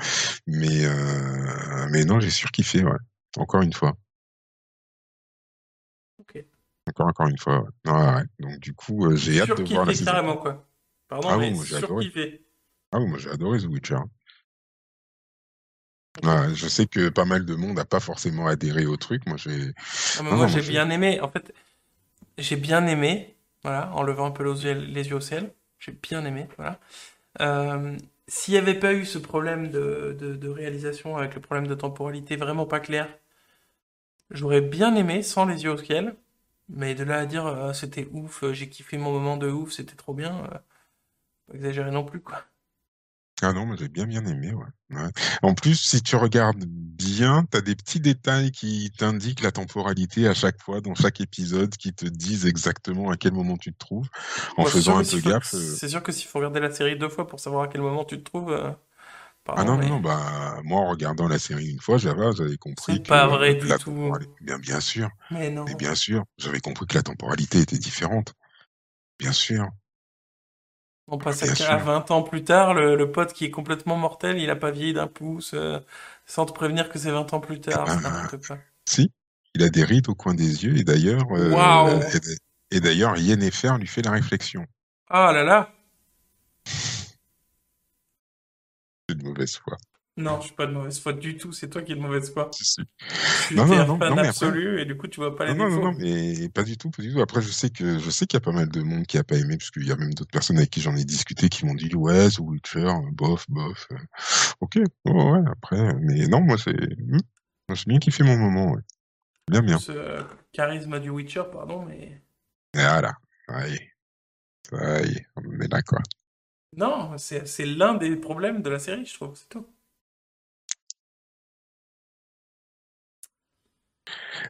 mais euh, mais non, j'ai surkiffé. Ouais. Encore une fois. Ok. Encore encore une fois. Ouais. Donc du coup, euh, j'ai hâte de voir la saison. carrément, quoi. Pardon, Ah mais moi, j'ai adoré. surkiffé. Ah oui, moi j'ai adoré The Witcher. Ouais, je sais que pas mal de monde n'a pas forcément adhéré au truc. Moi, j'ai. Ah, j'ai moi, j'ai- bien aimé. En fait, j'ai bien aimé. Voilà, en levant un peu les yeux, les yeux au ciel. J'ai bien aimé. Voilà. Euh, s'il n'y avait pas eu ce problème de, réalisation avec le problème de temporalité vraiment pas clair, j'aurais bien aimé sans les yeux au ciel. Mais de là à dire euh, c'était ouf, euh, j'ai kiffé mon moment de ouf, c'était trop bien, pas exagérer non plus, quoi. Ah non, moi j'ai bien bien aimé. Ouais. Ouais. En plus, si tu regardes bien, t'as des petits détails qui t'indiquent la temporalité à chaque fois dans chaque épisode, qui te disent exactement à quel moment tu te trouves, en Moi, faisant un peu faut- gaffe. euh. C'est sûr que s'il faut regarder la série deux fois pour savoir à quel moment tu te trouves, euh, Ah pardon, non, mais non, non, bah moi en regardant la série une fois, j'avais j'avais compris c'est que pas euh, vrai du la tout. temporalité. Bien, bien sûr, Mais non. mais bien sûr, j'avais compris que la temporalité était différente. Bien sûr, On passe à, à 20 ans plus tard, le, le pote qui est complètement mortel, il a pas vieilli d'un pouce, euh, sans te prévenir que c'est 20 ans plus tard, n'importe quoi. Si, il a des rides au coin des yeux et d'ailleurs, euh, et, et d'ailleurs, Yennefer lui fait la réflexion. Ah là là! C'est de mauvaise foi. Non, je suis pas de mauvaise foi du tout, c'est toi qui es de mauvaise foi. Je suis Non, un non, fan non, après, absolu et du coup tu vois pas les non, non, non, défauts. non, mais pas du tout, pas du tout. Après, je sais que je sais qu'il y a pas mal de monde qui a pas aimé, parce qu'il y a même d'autres personnes avec qui j'en ai discuté qui m'ont dit ouais, The Witcher, bof, bof. euh, Ok, ouais, ouais, après, mais non, moi c'est, hmm, moi, j'ai bien kiffé mon moment, ouais. bien, bien. Ce euh, charisme du Witcher, pardon, mais voilà, est, ça y est, on est là quoi. non, c'est l'un des problèmes de la série, je trouve, c'est tout.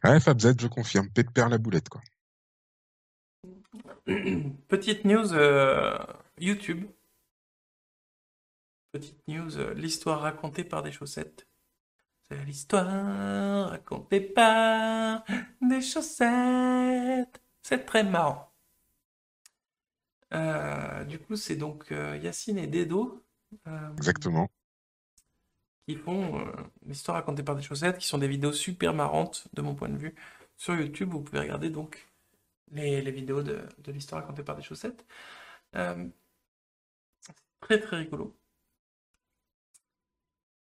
Ouais, Fabz, je confirme, pète perd la boulette quoi. Petite news euh, YouTube. Petite news, euh, l'histoire racontée par des chaussettes. C'est l'histoire racontée par des chaussettes. C'est très marrant. Euh, du coup, c'est donc Yacine et Dedo Exactement. Qui font euh, l'histoire racontée par des chaussettes, qui sont des vidéos super marrantes de mon point de vue sur YouTube. Vous pouvez regarder donc les, vidéos de, de l'histoire racontée par des chaussettes. Euh, très très rigolo.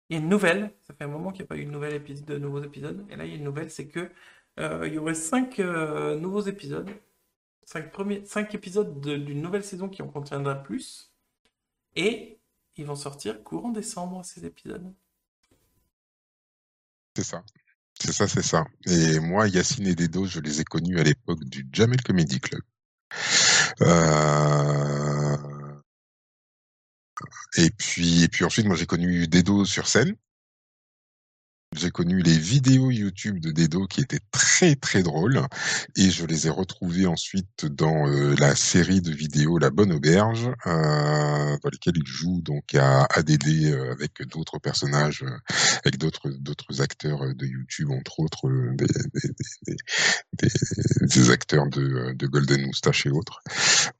Il y a une nouvelle, ça fait un moment qu'il n'y a pas eu une nouvelle épisode, de nouveaux épisodes, et là il y a une nouvelle, c'est que euh, il y aurait cinq euh, nouveaux épisodes, cinq, premiers, cinq épisodes de- d'une nouvelle saison qui en contiendra plus, et ils vont sortir courant décembre, ces épisodes. C'est ça. C'est ça, c'est ça. Et moi, Yacine et Dedo, je les ai connus à l'époque du Jamel Comedy Club. Euh, et puis, et puis ensuite, moi, j'ai connu Dedo sur scène. J'ai connu les vidéos YouTube de Dedo qui étaient très très drôles et je les ai retrouvés ensuite dans euh, la série de vidéos La Bonne Auberge euh, dans lesquelles il joue donc à ADD euh, avec d'autres personnages, avec d'autres d'autres acteurs de YouTube entre autres des, acteurs de, de Golden Moustache et autres.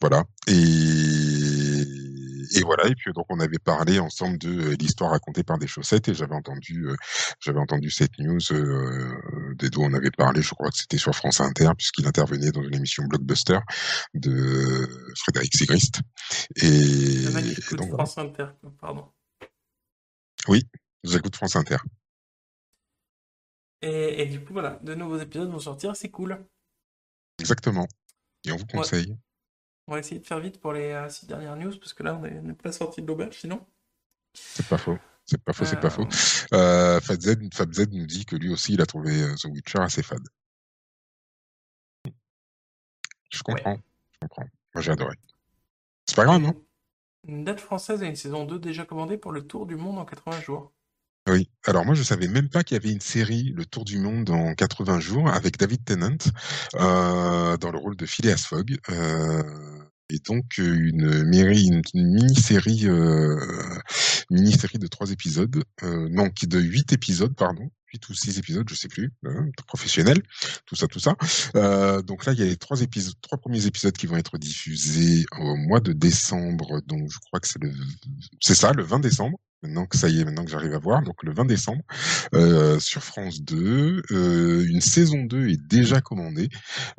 Voilà et et voilà. Et puis donc on avait parlé ensemble de euh, l'histoire racontée par des chaussettes et j'avais entendu, euh, j'avais entendu cette news. Euh, des deux on avait parlé. Je crois que c'était sur France Inter puisqu'il intervenait dans une émission Blockbuster de Frédéric Sigrist. Et, donc, France Inter, pardon. Oui, j'écoute France Inter. Et, et, du coup, voilà, de nouveaux épisodes vont sortir, c'est cool. Exactement. Et on vous conseille. On va essayer de faire vite pour les euh, six dernières news, parce que là, on n'est pas sorti de l'auberge, sinon. C'est pas faux. C'est pas faux, c'est pas faux. Euh, Fabz, nous dit que lui aussi, il a trouvé euh, The Witcher assez fade. Je comprends. Je comprends. Moi, j'ai adoré. C'est pas grave, non? Une date française et une saison 2 déjà commandée pour le Tour du Monde en 80 jours. Oui, alors moi je savais même pas qu'il y avait une série, Le Tour du Monde en 80 jours, avec David Tennant euh, dans le rôle de Phileas Fogg. Euh, et donc une, mini-série, euh, mini-série de trois épisodes, euh, non, de huit épisodes, pardon, huit ou six épisodes, je sais plus, hein, professionnel, tout ça, tout ça. Euh, donc là, il y a les trois épisodes, trois premiers épisodes qui vont être diffusés au mois de décembre. Donc je crois que c'est le, c'est ça, le 20 décembre. Maintenant que ça y est, maintenant que j'arrive à voir, donc le 20 décembre euh, sur France 2, euh, une saison 2 est déjà commandée.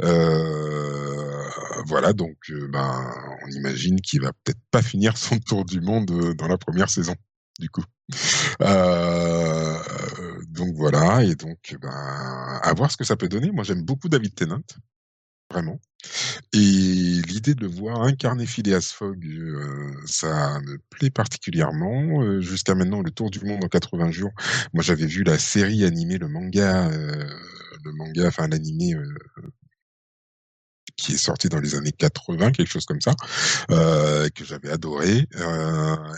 Euh, voilà, donc ben on imagine qu'il va peut-être pas finir son tour du monde dans la première saison, du coup. Donc voilà, et donc ben à voir ce que ça peut donner. Moi j'aime beaucoup David Tennant vraiment. Et l'idée de voir incarner Phileas Fogg, euh, ça me plaît particulièrement. Euh, jusqu'à maintenant, le Tour du monde en 80 jours. Moi, j'avais vu la série animée, le manga, euh, le manga, enfin l'animé qui est sorti dans les années 80, quelque chose comme ça, que j'avais adoré,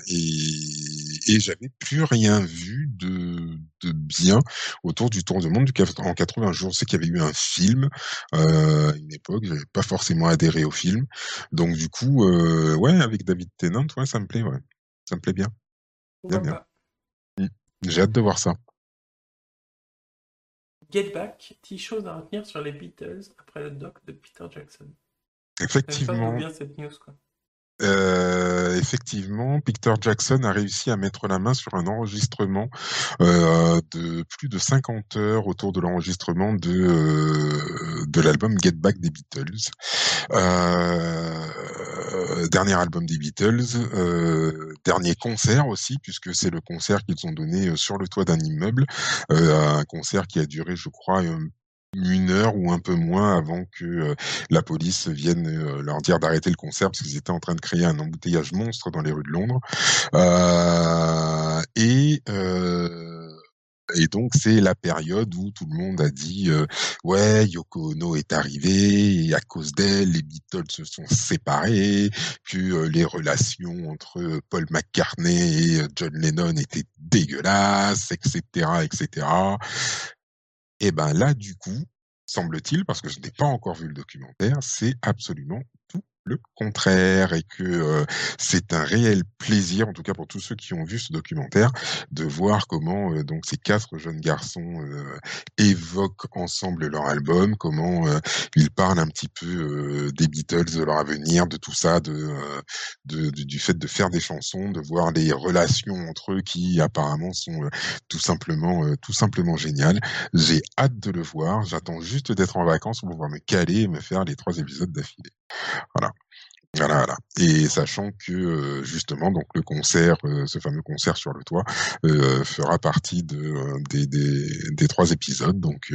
et, et j'avais plus rien vu de, de bien autour du Tour du Monde du, en 80 jours. C'est qu'il y avait eu un film euh, à une époque, j'avais pas forcément adhéré au film, donc du coup, euh, ouais, avec David Tennant, ouais, ça me plaît, ouais, ça me plaît bien, bien, bien. Mmh. J'ai hâte de voir ça. Get Back, petite chose à retenir sur les Beatles après le doc de Peter Jackson. Effectivement. Bien cette news, quoi. Euh, effectivement, Peter Jackson a réussi à mettre la main sur un enregistrement euh, de plus de 50 heures autour de l'enregistrement de euh, de l'album Get Back des Beatles, dernier album des Beatles, dernier concert aussi puisque c'est le concert qu'ils ont donné sur le toit d'un immeuble, un concert qui a duré, je crois, une heure ou un peu moins avant que euh, la police vienne euh, leur dire d'arrêter le concert parce qu'ils étaient en train de créer un embouteillage monstre dans les rues de Londres. Euh, et et donc c'est la période où tout le monde a dit ouais Yoko Ono est arrivé et à cause d'elle les Beatles se sont séparés, que les relations entre Paul McCartney et John Lennon étaient dégueulasses, etc., etc. Et ben là, du coup, semble-t-il, parce que je n'ai pas encore vu le documentaire, c'est absolument le contraire et que euh, c'est un réel plaisir, en tout cas pour tous ceux qui ont vu ce documentaire, de voir comment euh, donc ces quatre jeunes garçons euh, évoquent ensemble leur album, comment ils parlent un petit peu des Beatles, de leur avenir, de tout ça, de, de, du fait de faire des chansons, de voir les relations entre eux qui apparemment sont tout simplement tout simplement géniales. J'ai hâte de le voir. J'attends juste d'être en vacances pour pouvoir me caler et me faire les trois épisodes d'affilée. Voilà. Voilà, voilà. Et sachant que euh, justement, donc le concert, euh, ce fameux concert sur le toit, euh, fera partie de des, des, des trois épisodes. Donc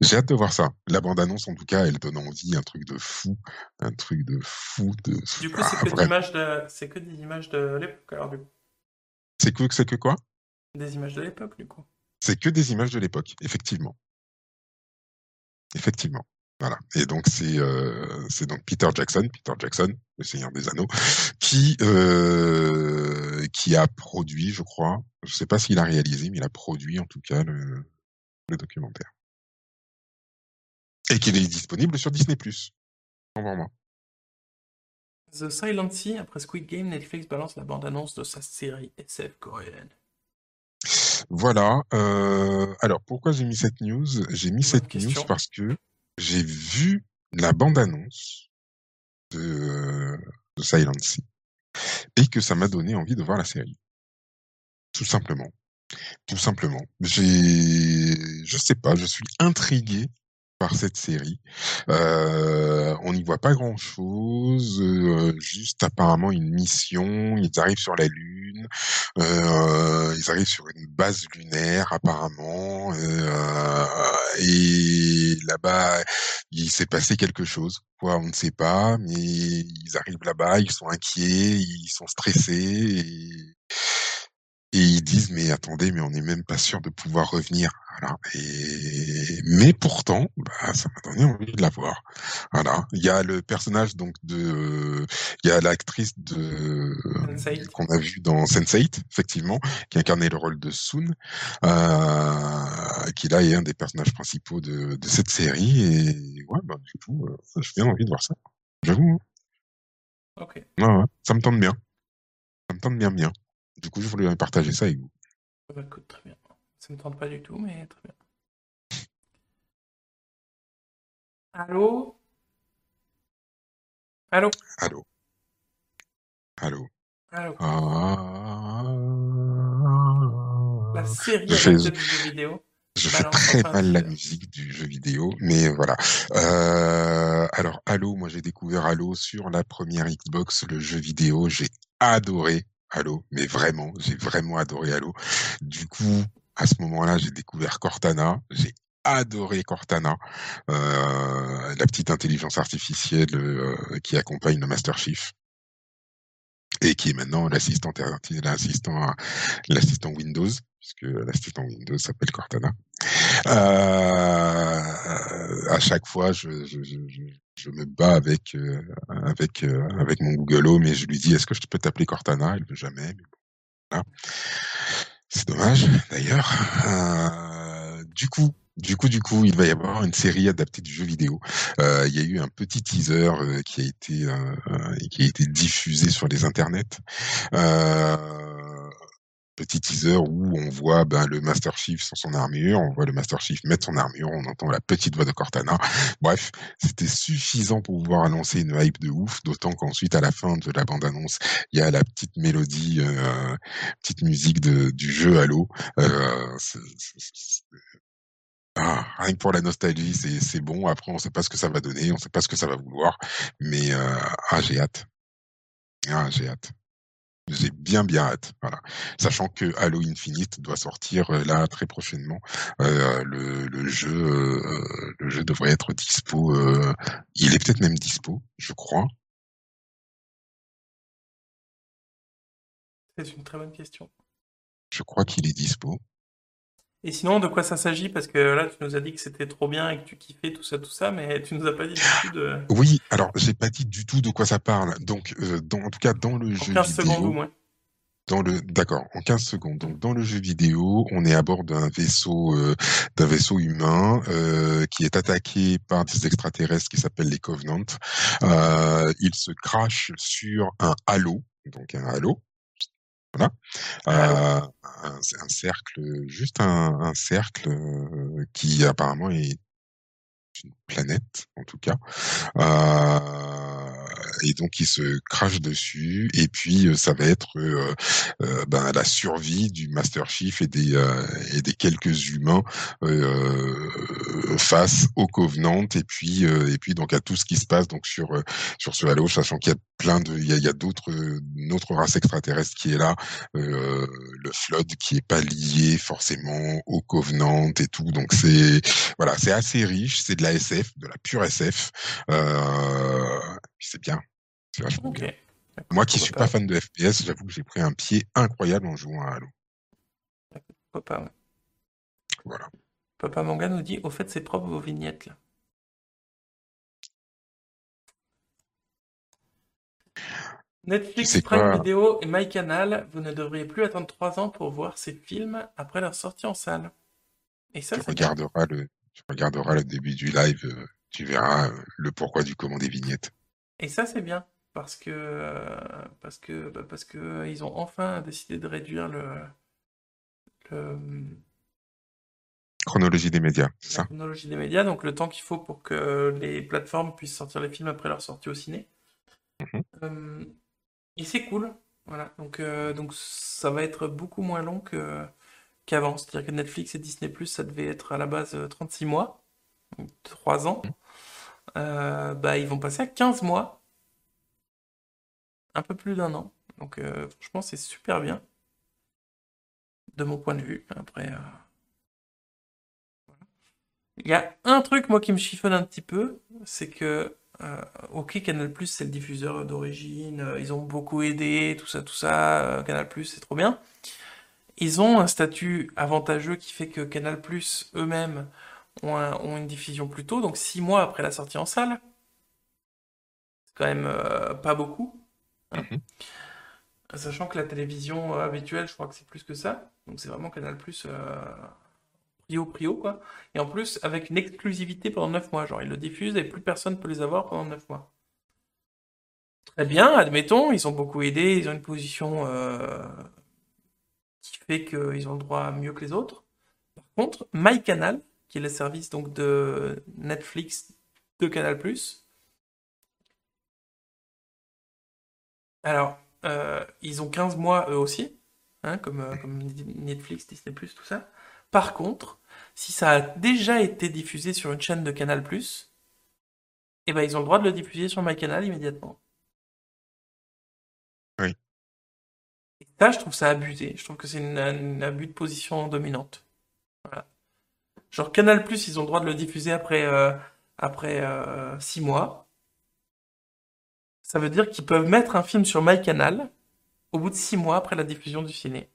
j'ai hâte de voir ça. La bande-annonce, en tout cas, elle donne envie, un truc de fou, un truc de fou. De... Du coup, c'est ah, que, des images de... que des images de l'époque, alors du coup. C'est que, c'est que quoi? Des images de l'époque, du coup. C'est que des images de l'époque, effectivement. Effectivement. Voilà. Et donc c'est euh, c'est donc Peter Jackson, Peter Jackson, le Seigneur des Anneaux, qui euh, qui a produit, je crois, je sais pas s'il a réalisé, mais il a produit en tout cas le, le documentaire. Et qu'il est disponible sur Disney+. The Silent Sea, après Squid Game, Netflix balance la bande-annonce de sa série SF coréenne. Voilà. Euh, alors pourquoi j'ai mis cette news? J'ai mis Bonne cette question. news parce que j'ai vu la bande-annonce de, de Silent Sea et que ça m'a donné envie de voir la série. Tout simplement. Tout simplement. J'ai, je sais pas, je suis intrigué par cette série. Euh, on n'y voit pas grand chose, juste apparemment une mission. Ils arrivent sur la Lune, euh, ils arrivent sur une base lunaire apparemment, euh, et là-bas il s'est passé quelque chose. Quoi, on ne sait pas, mais ils arrivent là-bas, ils sont inquiets, ils sont stressés. Et ils disent mais attendez mais on n'est même pas sûr de pouvoir revenir. Voilà. Et mais pourtant bah, ça m'a donné envie de la voir. Voilà. Il y a le personnage donc de il y a l'actrice de Sense8. qu'on a vu dans Sense8 effectivement qui incarnait le rôle de Soon euh, qui là est un des personnages principaux de, de cette série. Et ouais bah du coup euh, j'ai bien envie de voir ça. J'avoue hein. Ok. ouais, ouais, ça me tente bien. Ça me tente bien bien du coup je voulais partager ça avec vous Bah, écoute, très bien. Ça me tente pas du tout, mais très bien. Allô? Allô? Allô? Allô? Allô? Ah... La série Je fais- du jeu vidéo. Je fais très mal la musique du jeu vidéo, mais voilà. Euh, alors Halo, moi j'ai découvert Halo sur la première Xbox, le jeu vidéo. J'ai adoré Halo, mais vraiment, j'ai vraiment adoré Halo. Du coup, à ce moment-là, j'ai découvert Cortana. J'ai adoré Cortana, euh, la petite intelligence artificielle euh, qui accompagne le Master Chief et qui est maintenant l'assistant l'assistant l'assistant Windows puisque l'assistant Windows s'appelle Cortana. Euh, à chaque fois, je, je, je, je- me bats avec euh, avec euh, avec mon Google Home et je lui dis est-ce que je peux t'appeler Cortana? Elle veut jamais. C'est dommage d'ailleurs. Euh, du coup. Du coup, du coup, il va y avoir une série adaptée du jeu vidéo. Il y a eu un petit teaser qui a été qui a été diffusé sur les internets. Euh, petit teaser où on voit ben, le Master Chief sans son armure, on voit le Master Chief mettre son armure, on entend la petite voix de Cortana. Bref, c'était suffisant pour pouvoir annoncer une hype de ouf, d'autant qu'ensuite à la fin de la bande-annonce, il y a la petite mélodie, euh, petite musique de, du jeu Halo. Euh, ah, rien que pour la nostalgie, c'est bon. Après, on sait pas ce que ça va donner, on sait pas ce que ça va vouloir, mais euh, ah, j'ai hâte. Ah, j'ai hâte. J'ai bien bien hâte, voilà. Sachant que Halo Infinite doit sortir euh, là très prochainement. Euh, le, le jeu, euh, le jeu devrait être dispo. euh, il est peut-être même dispo, je crois. C'est une très bonne question. Je crois qu'il est dispo. Et sinon, de quoi ça s'agit? Parce que là, tu nous as dit que c'était trop bien et que tu kiffais tout ça, tout ça, mais tu nous as pas dit du tout de... Oui, alors j'ai pas dit du tout de quoi ça parle. Donc, euh, dans, en tout cas, dans le En jeu 15 vidéo, secondes au moins. dans le, d'accord, en 15 secondes. Donc, dans le jeu vidéo, on est à bord d'un vaisseau, euh, d'un vaisseau humain euh, qui est attaqué par des extraterrestres qui s'appellent les Covenants. Euh, il se crache sur un halo, donc un halo. Voilà. Euh, un cercle, juste un, un cercle euh, qui apparemment est une planète, en tout cas. Euh, et donc il se crache dessus. Et puis euh, ça va être euh, ben, la survie du Master Chief et des et des quelques humains face au Covenant. Et puis et puis donc à tout ce qui se passe donc sur sur ce Halo sachant qu'il y a plein de il y a, a d'autres une autre race extraterrestre qui est là le Flood qui est pas lié forcément au Covenant et tout. Donc c'est voilà c'est assez riche. C'est de la SF de la pure SF euh, c'est bien c'est vachement Ok, bien Moi qui suis pas, pas fan de FPS, j'avoue que j'ai pris un pied incroyable en jouant à Halo. ouais. Voilà. Papa Manga nous dit, au fait, c'est propre vos vignettes, là. Netflix, Prime Video et MyCanal, vous ne devriez plus attendre 3 ans pour voir ces films après leur sortie en salle. Et ça, Tu bien. regarderas le, tu regarderas le début du live, euh, tu verras euh, le pourquoi du comment des vignettes. Et ça, c'est bien. Parce que, euh, parce que, bah, parce que ils ont enfin décidé de réduire le, le, Chronologie des médias, c'est ça? chronologie des médias, donc le temps qu'il faut pour que les plateformes puissent sortir les films après leur sortie au ciné. Mhm. Euh, et c'est cool. Voilà. Donc, euh, donc ça va être beaucoup moins long que, qu'avant. C'est-à-dire que Netflix et Disney+, ça devait être à la base euh, 36 mois, donc 3 ans. Euh, bah, ils vont passer à 15 mois, un peu plus d'un an. Donc euh, franchement, c'est super bien, de mon point de vue. Après, euh, il y a un truc, moi, qui me chiffonne un petit peu, c'est que, euh, ok, Canal+, c'est le diffuseur d'origine, euh, ils ont beaucoup aidé, tout ça, tout ça, euh, Canal+, c'est trop bien. Ils ont un statut avantageux qui fait que Canal+, eux-mêmes, ont, un- ont une diffusion plus tôt, donc six mois après la sortie en salle. C'est quand même euh, pas beaucoup. hein. Mhm. Sachant que la télévision euh, habituelle, je crois que c'est plus que ça. Donc c'est vraiment Canal+, euh, prio, prio, quoi. Et en plus, avec une exclusivité pendant 9 mois. Genre, ils le diffusent et plus personne peut les avoir pendant 9 mois. Très bien, admettons, ils ont beaucoup aidé, ils ont une position qui fait qu'ils ont le droit à mieux que les autres. Par contre, MyCanal, qui est le service donc de Netflix de Canal+, alors, euh, ils ont 15 mois eux aussi, hein, comme, euh, comme Netflix, Disney+, tout ça. Par contre, si ça a déjà été diffusé sur une chaîne de Canal+, eh ben, ils ont le droit de le diffuser sur MyCanal immédiatement. Je trouve ça abusé. Je trouve que c'est une, un abus de position dominante. Voilà. Genre Canal+, ils ont le droit de le diffuser après euh, après euh, six mois. Ça veut dire qu'ils peuvent mettre un film sur MyCanal au bout de six mois après la diffusion du ciné.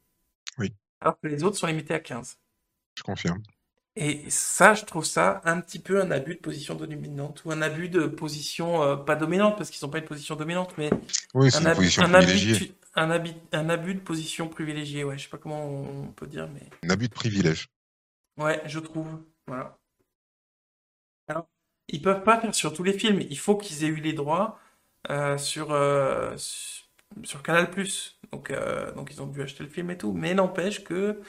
Oui. Alors que les autres sont limités à 15. Je confirme. Et ça, je trouve ça un petit peu un abus de position dominante ou un abus de position euh, pas dominante parce qu'ils n'ont pas une position dominante, mais Oui, c'est un une position un abus, un abus, un abus de position privilégiée. Ouais, je sais pas comment on peut dire, mais Un abus de privilège. ouais, je trouve. Voilà. Alors, ils peuvent pas faire sur tous les films. Il faut qu'ils aient eu les droits euh, sur, euh, sur Canal+. Donc, euh, donc ils ont dû acheter le film et tout. Mais n'empêche que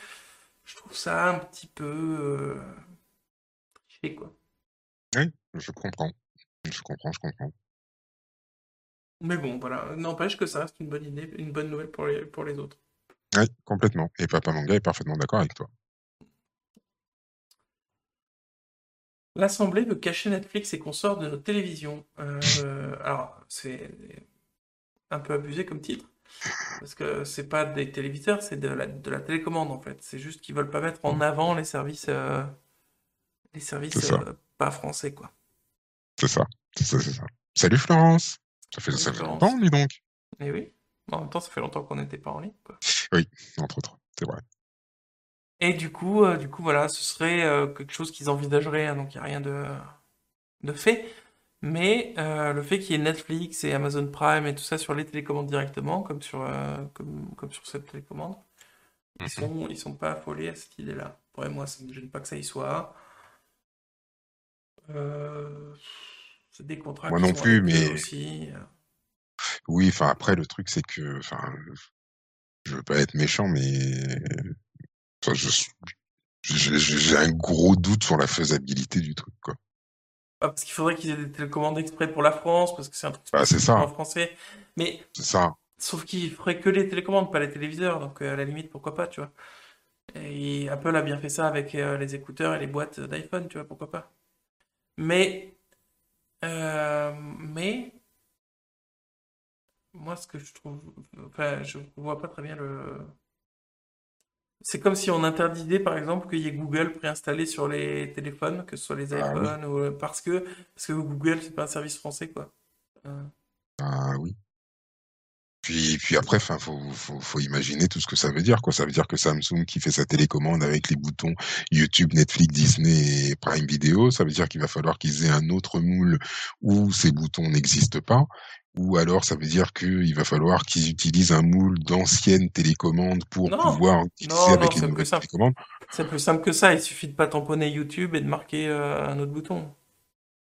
je trouve ça un petit peu triché, quoi. Oui, je comprends. Je comprends, je comprends. Mais bon, voilà. N'empêche que ça reste une bonne idée, une bonne nouvelle pour les, pour les autres. Oui, complètement. Et Papa Manga est parfaitement d'accord avec toi. L'Assemblée veut cacher Netflix et consorts de nos télévisions. Euh, alors, c'est un peu abusé comme titre, parce que c'est pas des téléviseurs, c'est de la, de la télécommande en fait. C'est juste qu'ils veulent pas mettre en avant les services, euh, les services euh, pas français, quoi. C'est ça. C'est ça, c'est ça. Salut Florence. Ça fait, longtemps, dis donc. Et oui. En même temps, ça fait longtemps qu'on n'était pas en ligne, quoi. Entre autres. C'est vrai. Et du coup, euh, du coup, voilà, ce serait euh, quelque chose qu'ils envisageraient, hein, donc il n'y a rien de, de fait. Mais euh, le fait qu'il y ait Netflix et Amazon Prime et tout ça sur les télécommandes directement, comme sur, euh, comme, comme sur cette télécommande, ils Mhm. sont, ils sont pas affolés à cette idée-là. Après, moi, ça me gêne pas que ça y soit. Euh, c'est des contrats Moi non plus, mais- aussi. euh. Oui, enfin après le truc c'est que, enfin, je veux pas être méchant, mais enfin, j'ai un gros doute sur la faisabilité du truc, quoi. Ah, parce qu'il faudrait qu'ils aient des télécommandes exprès pour la France, parce que c'est un truc Bah, ça. en français. Mais C'est ça. Sauf qu'ils feraient que les télécommandes, pas les téléviseurs, donc euh, à la limite, pourquoi pas, tu vois. Et Apple a bien fait ça avec euh, les écouteurs et les boîtes d'iPhone, tu vois, pourquoi pas. Mais, euh, mais, moi, ce que je trouve, enfin, je vois pas très bien le. C'est comme si on interdisait, par exemple, qu'il y ait Google préinstallé sur les téléphones, que ce soit les Ah oui. iPhones, ou, parce que, parce que Google, c'est pas un service français, quoi. Euh, Ah oui. Puis, puis après, enfin, faut, faut, faut, imaginer tout ce que ça veut dire. Quoi. Ça veut dire que Samsung qui fait sa télécommande avec les boutons YouTube, Netflix, Disney et Prime Video, ça veut dire qu'il va falloir qu'ils aient un autre moule où ces boutons n'existent pas. Ou alors, ça veut dire qu'il va falloir qu'ils utilisent un moule d'ancienne télécommande pour pouvoir utiliser avec les nouvelles télécommandes. C'est plus simple que ça. Il suffit de pas tamponner YouTube et de marquer euh, un autre bouton.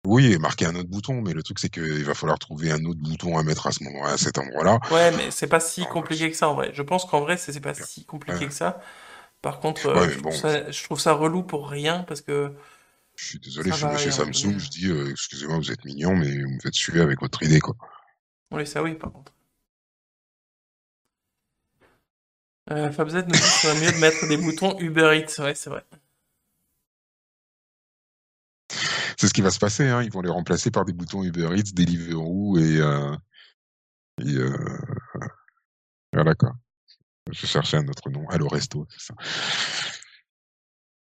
Oui, et marquer un autre bouton, mais le truc c'est qu'il va falloir trouver un autre bouton à mettre à ce moment, à cet endroit-là. Ouais, mais c'est pas si compliqué que ça en vrai. Je pense qu'en vrai, c'est pas si compliqué que ça. Par contre, euh, je, trouve ça, relou pour rien parce que. Je suis désolé, je suis chez Samsung, je dis, euh, excusez-moi, vous êtes mignon, mais vous me faites suer avec votre idée, quoi. Oui, ça oui, par contre. Euh, FabZ nous dit qu'il serait mieux de mettre des boutons Uber Eats. Ouais, c'est vrai. C'est ce qui va se passer. Hein. Ils vont les remplacer par des boutons Uber Eats, Deliveroo et, euh, et euh, voilà quoi. Je cherchais un autre nom. Allo Resto, c'est ça.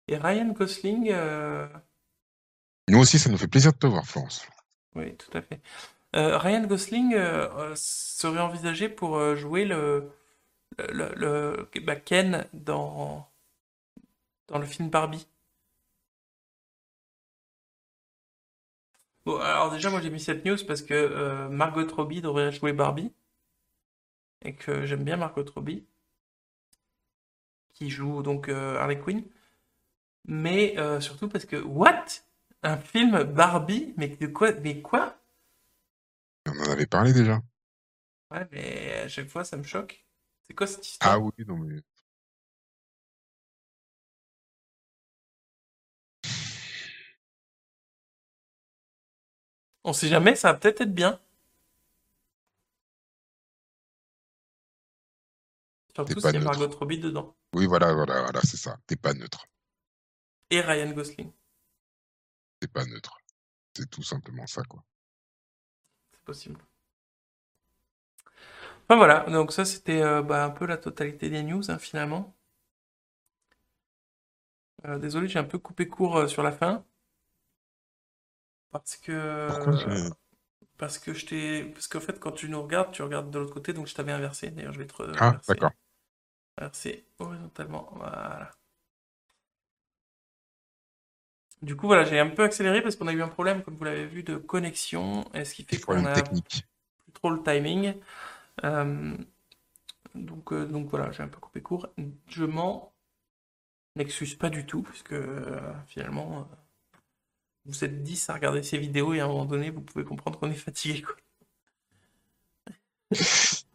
Et Ryan Gosling. Euh, nous aussi, ça nous fait plaisir de te voir, Florence. Oui, tout à fait. Ryan Gosling serait envisagé pour jouer le, le, le bah, Ken dans, dans le film Barbie? Bon, alors déjà, moi j'ai mis cette news parce que euh, Margot Robbie devrait jouer Barbie. Et que j'aime bien Margot Robbie. Qui joue donc euh, Harley Quinn. Mais euh, surtout parce que, what? Un film Barbie? Mais de quoi Mais quoi? On en avait parlé déjà. Ouais, mais à chaque fois ça me choque. C'est quoi cette histoire? Ah oui, non mais On sait jamais, ça va peut-être être bien. Surtout s'il y a Margot Robbie dedans. Oui, voilà, voilà, voilà, c'est ça. T'es pas neutre. Et Ryan Gosling. T'es pas neutre. C'est tout simplement ça, quoi. C'est possible. Enfin voilà, donc ça c'était euh, bah, un peu la totalité des news hein, finalement. Euh, désolé, j'ai un peu coupé court euh, sur la fin. Parce que. Parce que je t'ai. Parce qu'en fait, quand tu nous regardes, tu regardes de l'autre côté, donc je t'avais inversé. D'ailleurs, je vais te. Ah, d'accord. Inverser horizontalement. Voilà. Du coup, voilà, j'ai un peu accéléré parce qu'on a eu un problème, comme vous l'avez vu, de connexion. Et ce qui fait qu'on a technique. plus trop le timing. Euh, donc, euh, donc voilà, j'ai un peu coupé court. Je m'en excuse pas du tout, puisque euh, finalement vous êtes 10 à regarder ces vidéos et à un moment donné, vous pouvez comprendre qu'on est fatigué. Quoi.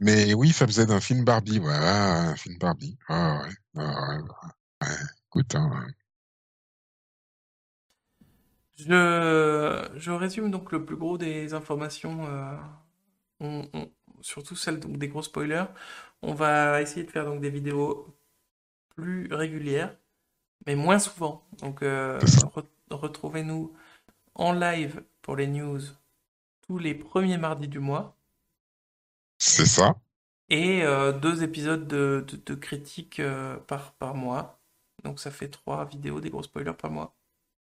Mais oui, Z, un film Barbie, voilà, un film Barbie. Ah ouais, ah ouais, écoute, hein, Je, je résume donc le plus gros des informations, euh, surtout celles donc, des gros spoilers. On va essayer de faire donc des vidéos plus régulières, mais moins souvent. Donc, euh, retrouvez-nous en live pour les news tous les premiers mardis du mois. C'est ça. Et euh, deux épisodes de, de, critiques euh, par, par mois. Donc ça fait trois vidéos, des gros spoilers par mois.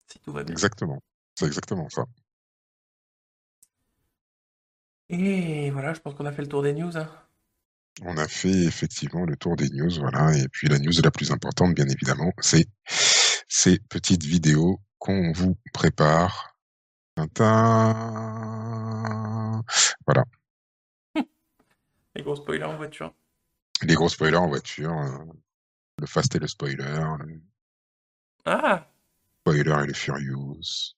Si tout va bien. Exactement. C'est exactement ça. Et voilà, je pense qu'on a fait le tour des news. Hein. On a fait effectivement le tour des news, voilà. Et puis la news la plus importante, bien évidemment, c'est ces petites vidéos qu'on vous prépare. Voilà. Les gros spoilers en voiture. Les gros spoilers en voiture. Euh, le fast et le spoiler. Ah Spoiler et le furious.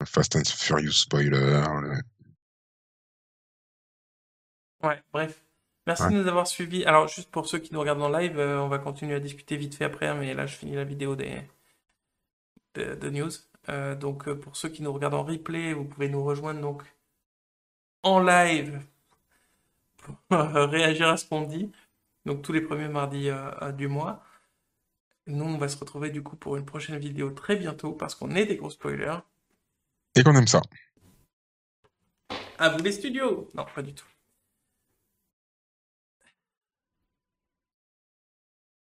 Le fast and furious spoiler. Ouais, bref. Merci de nous avoir suivis. Alors, juste pour ceux qui nous regardent en live, euh, on va continuer à discuter vite fait après, hein, mais là, je finis la vidéo des, de, news. Euh, donc euh, pour ceux qui nous regardent en replay, vous pouvez nous rejoindre donc en live pour réagir à ce qu'on dit. Donc tous les premiers mardis euh, du mois. Nous, on va se retrouver du coup pour une prochaine vidéo très bientôt parce qu'on est des gros spoilers. Et qu'on aime ça. À vous les studios Non, pas du tout.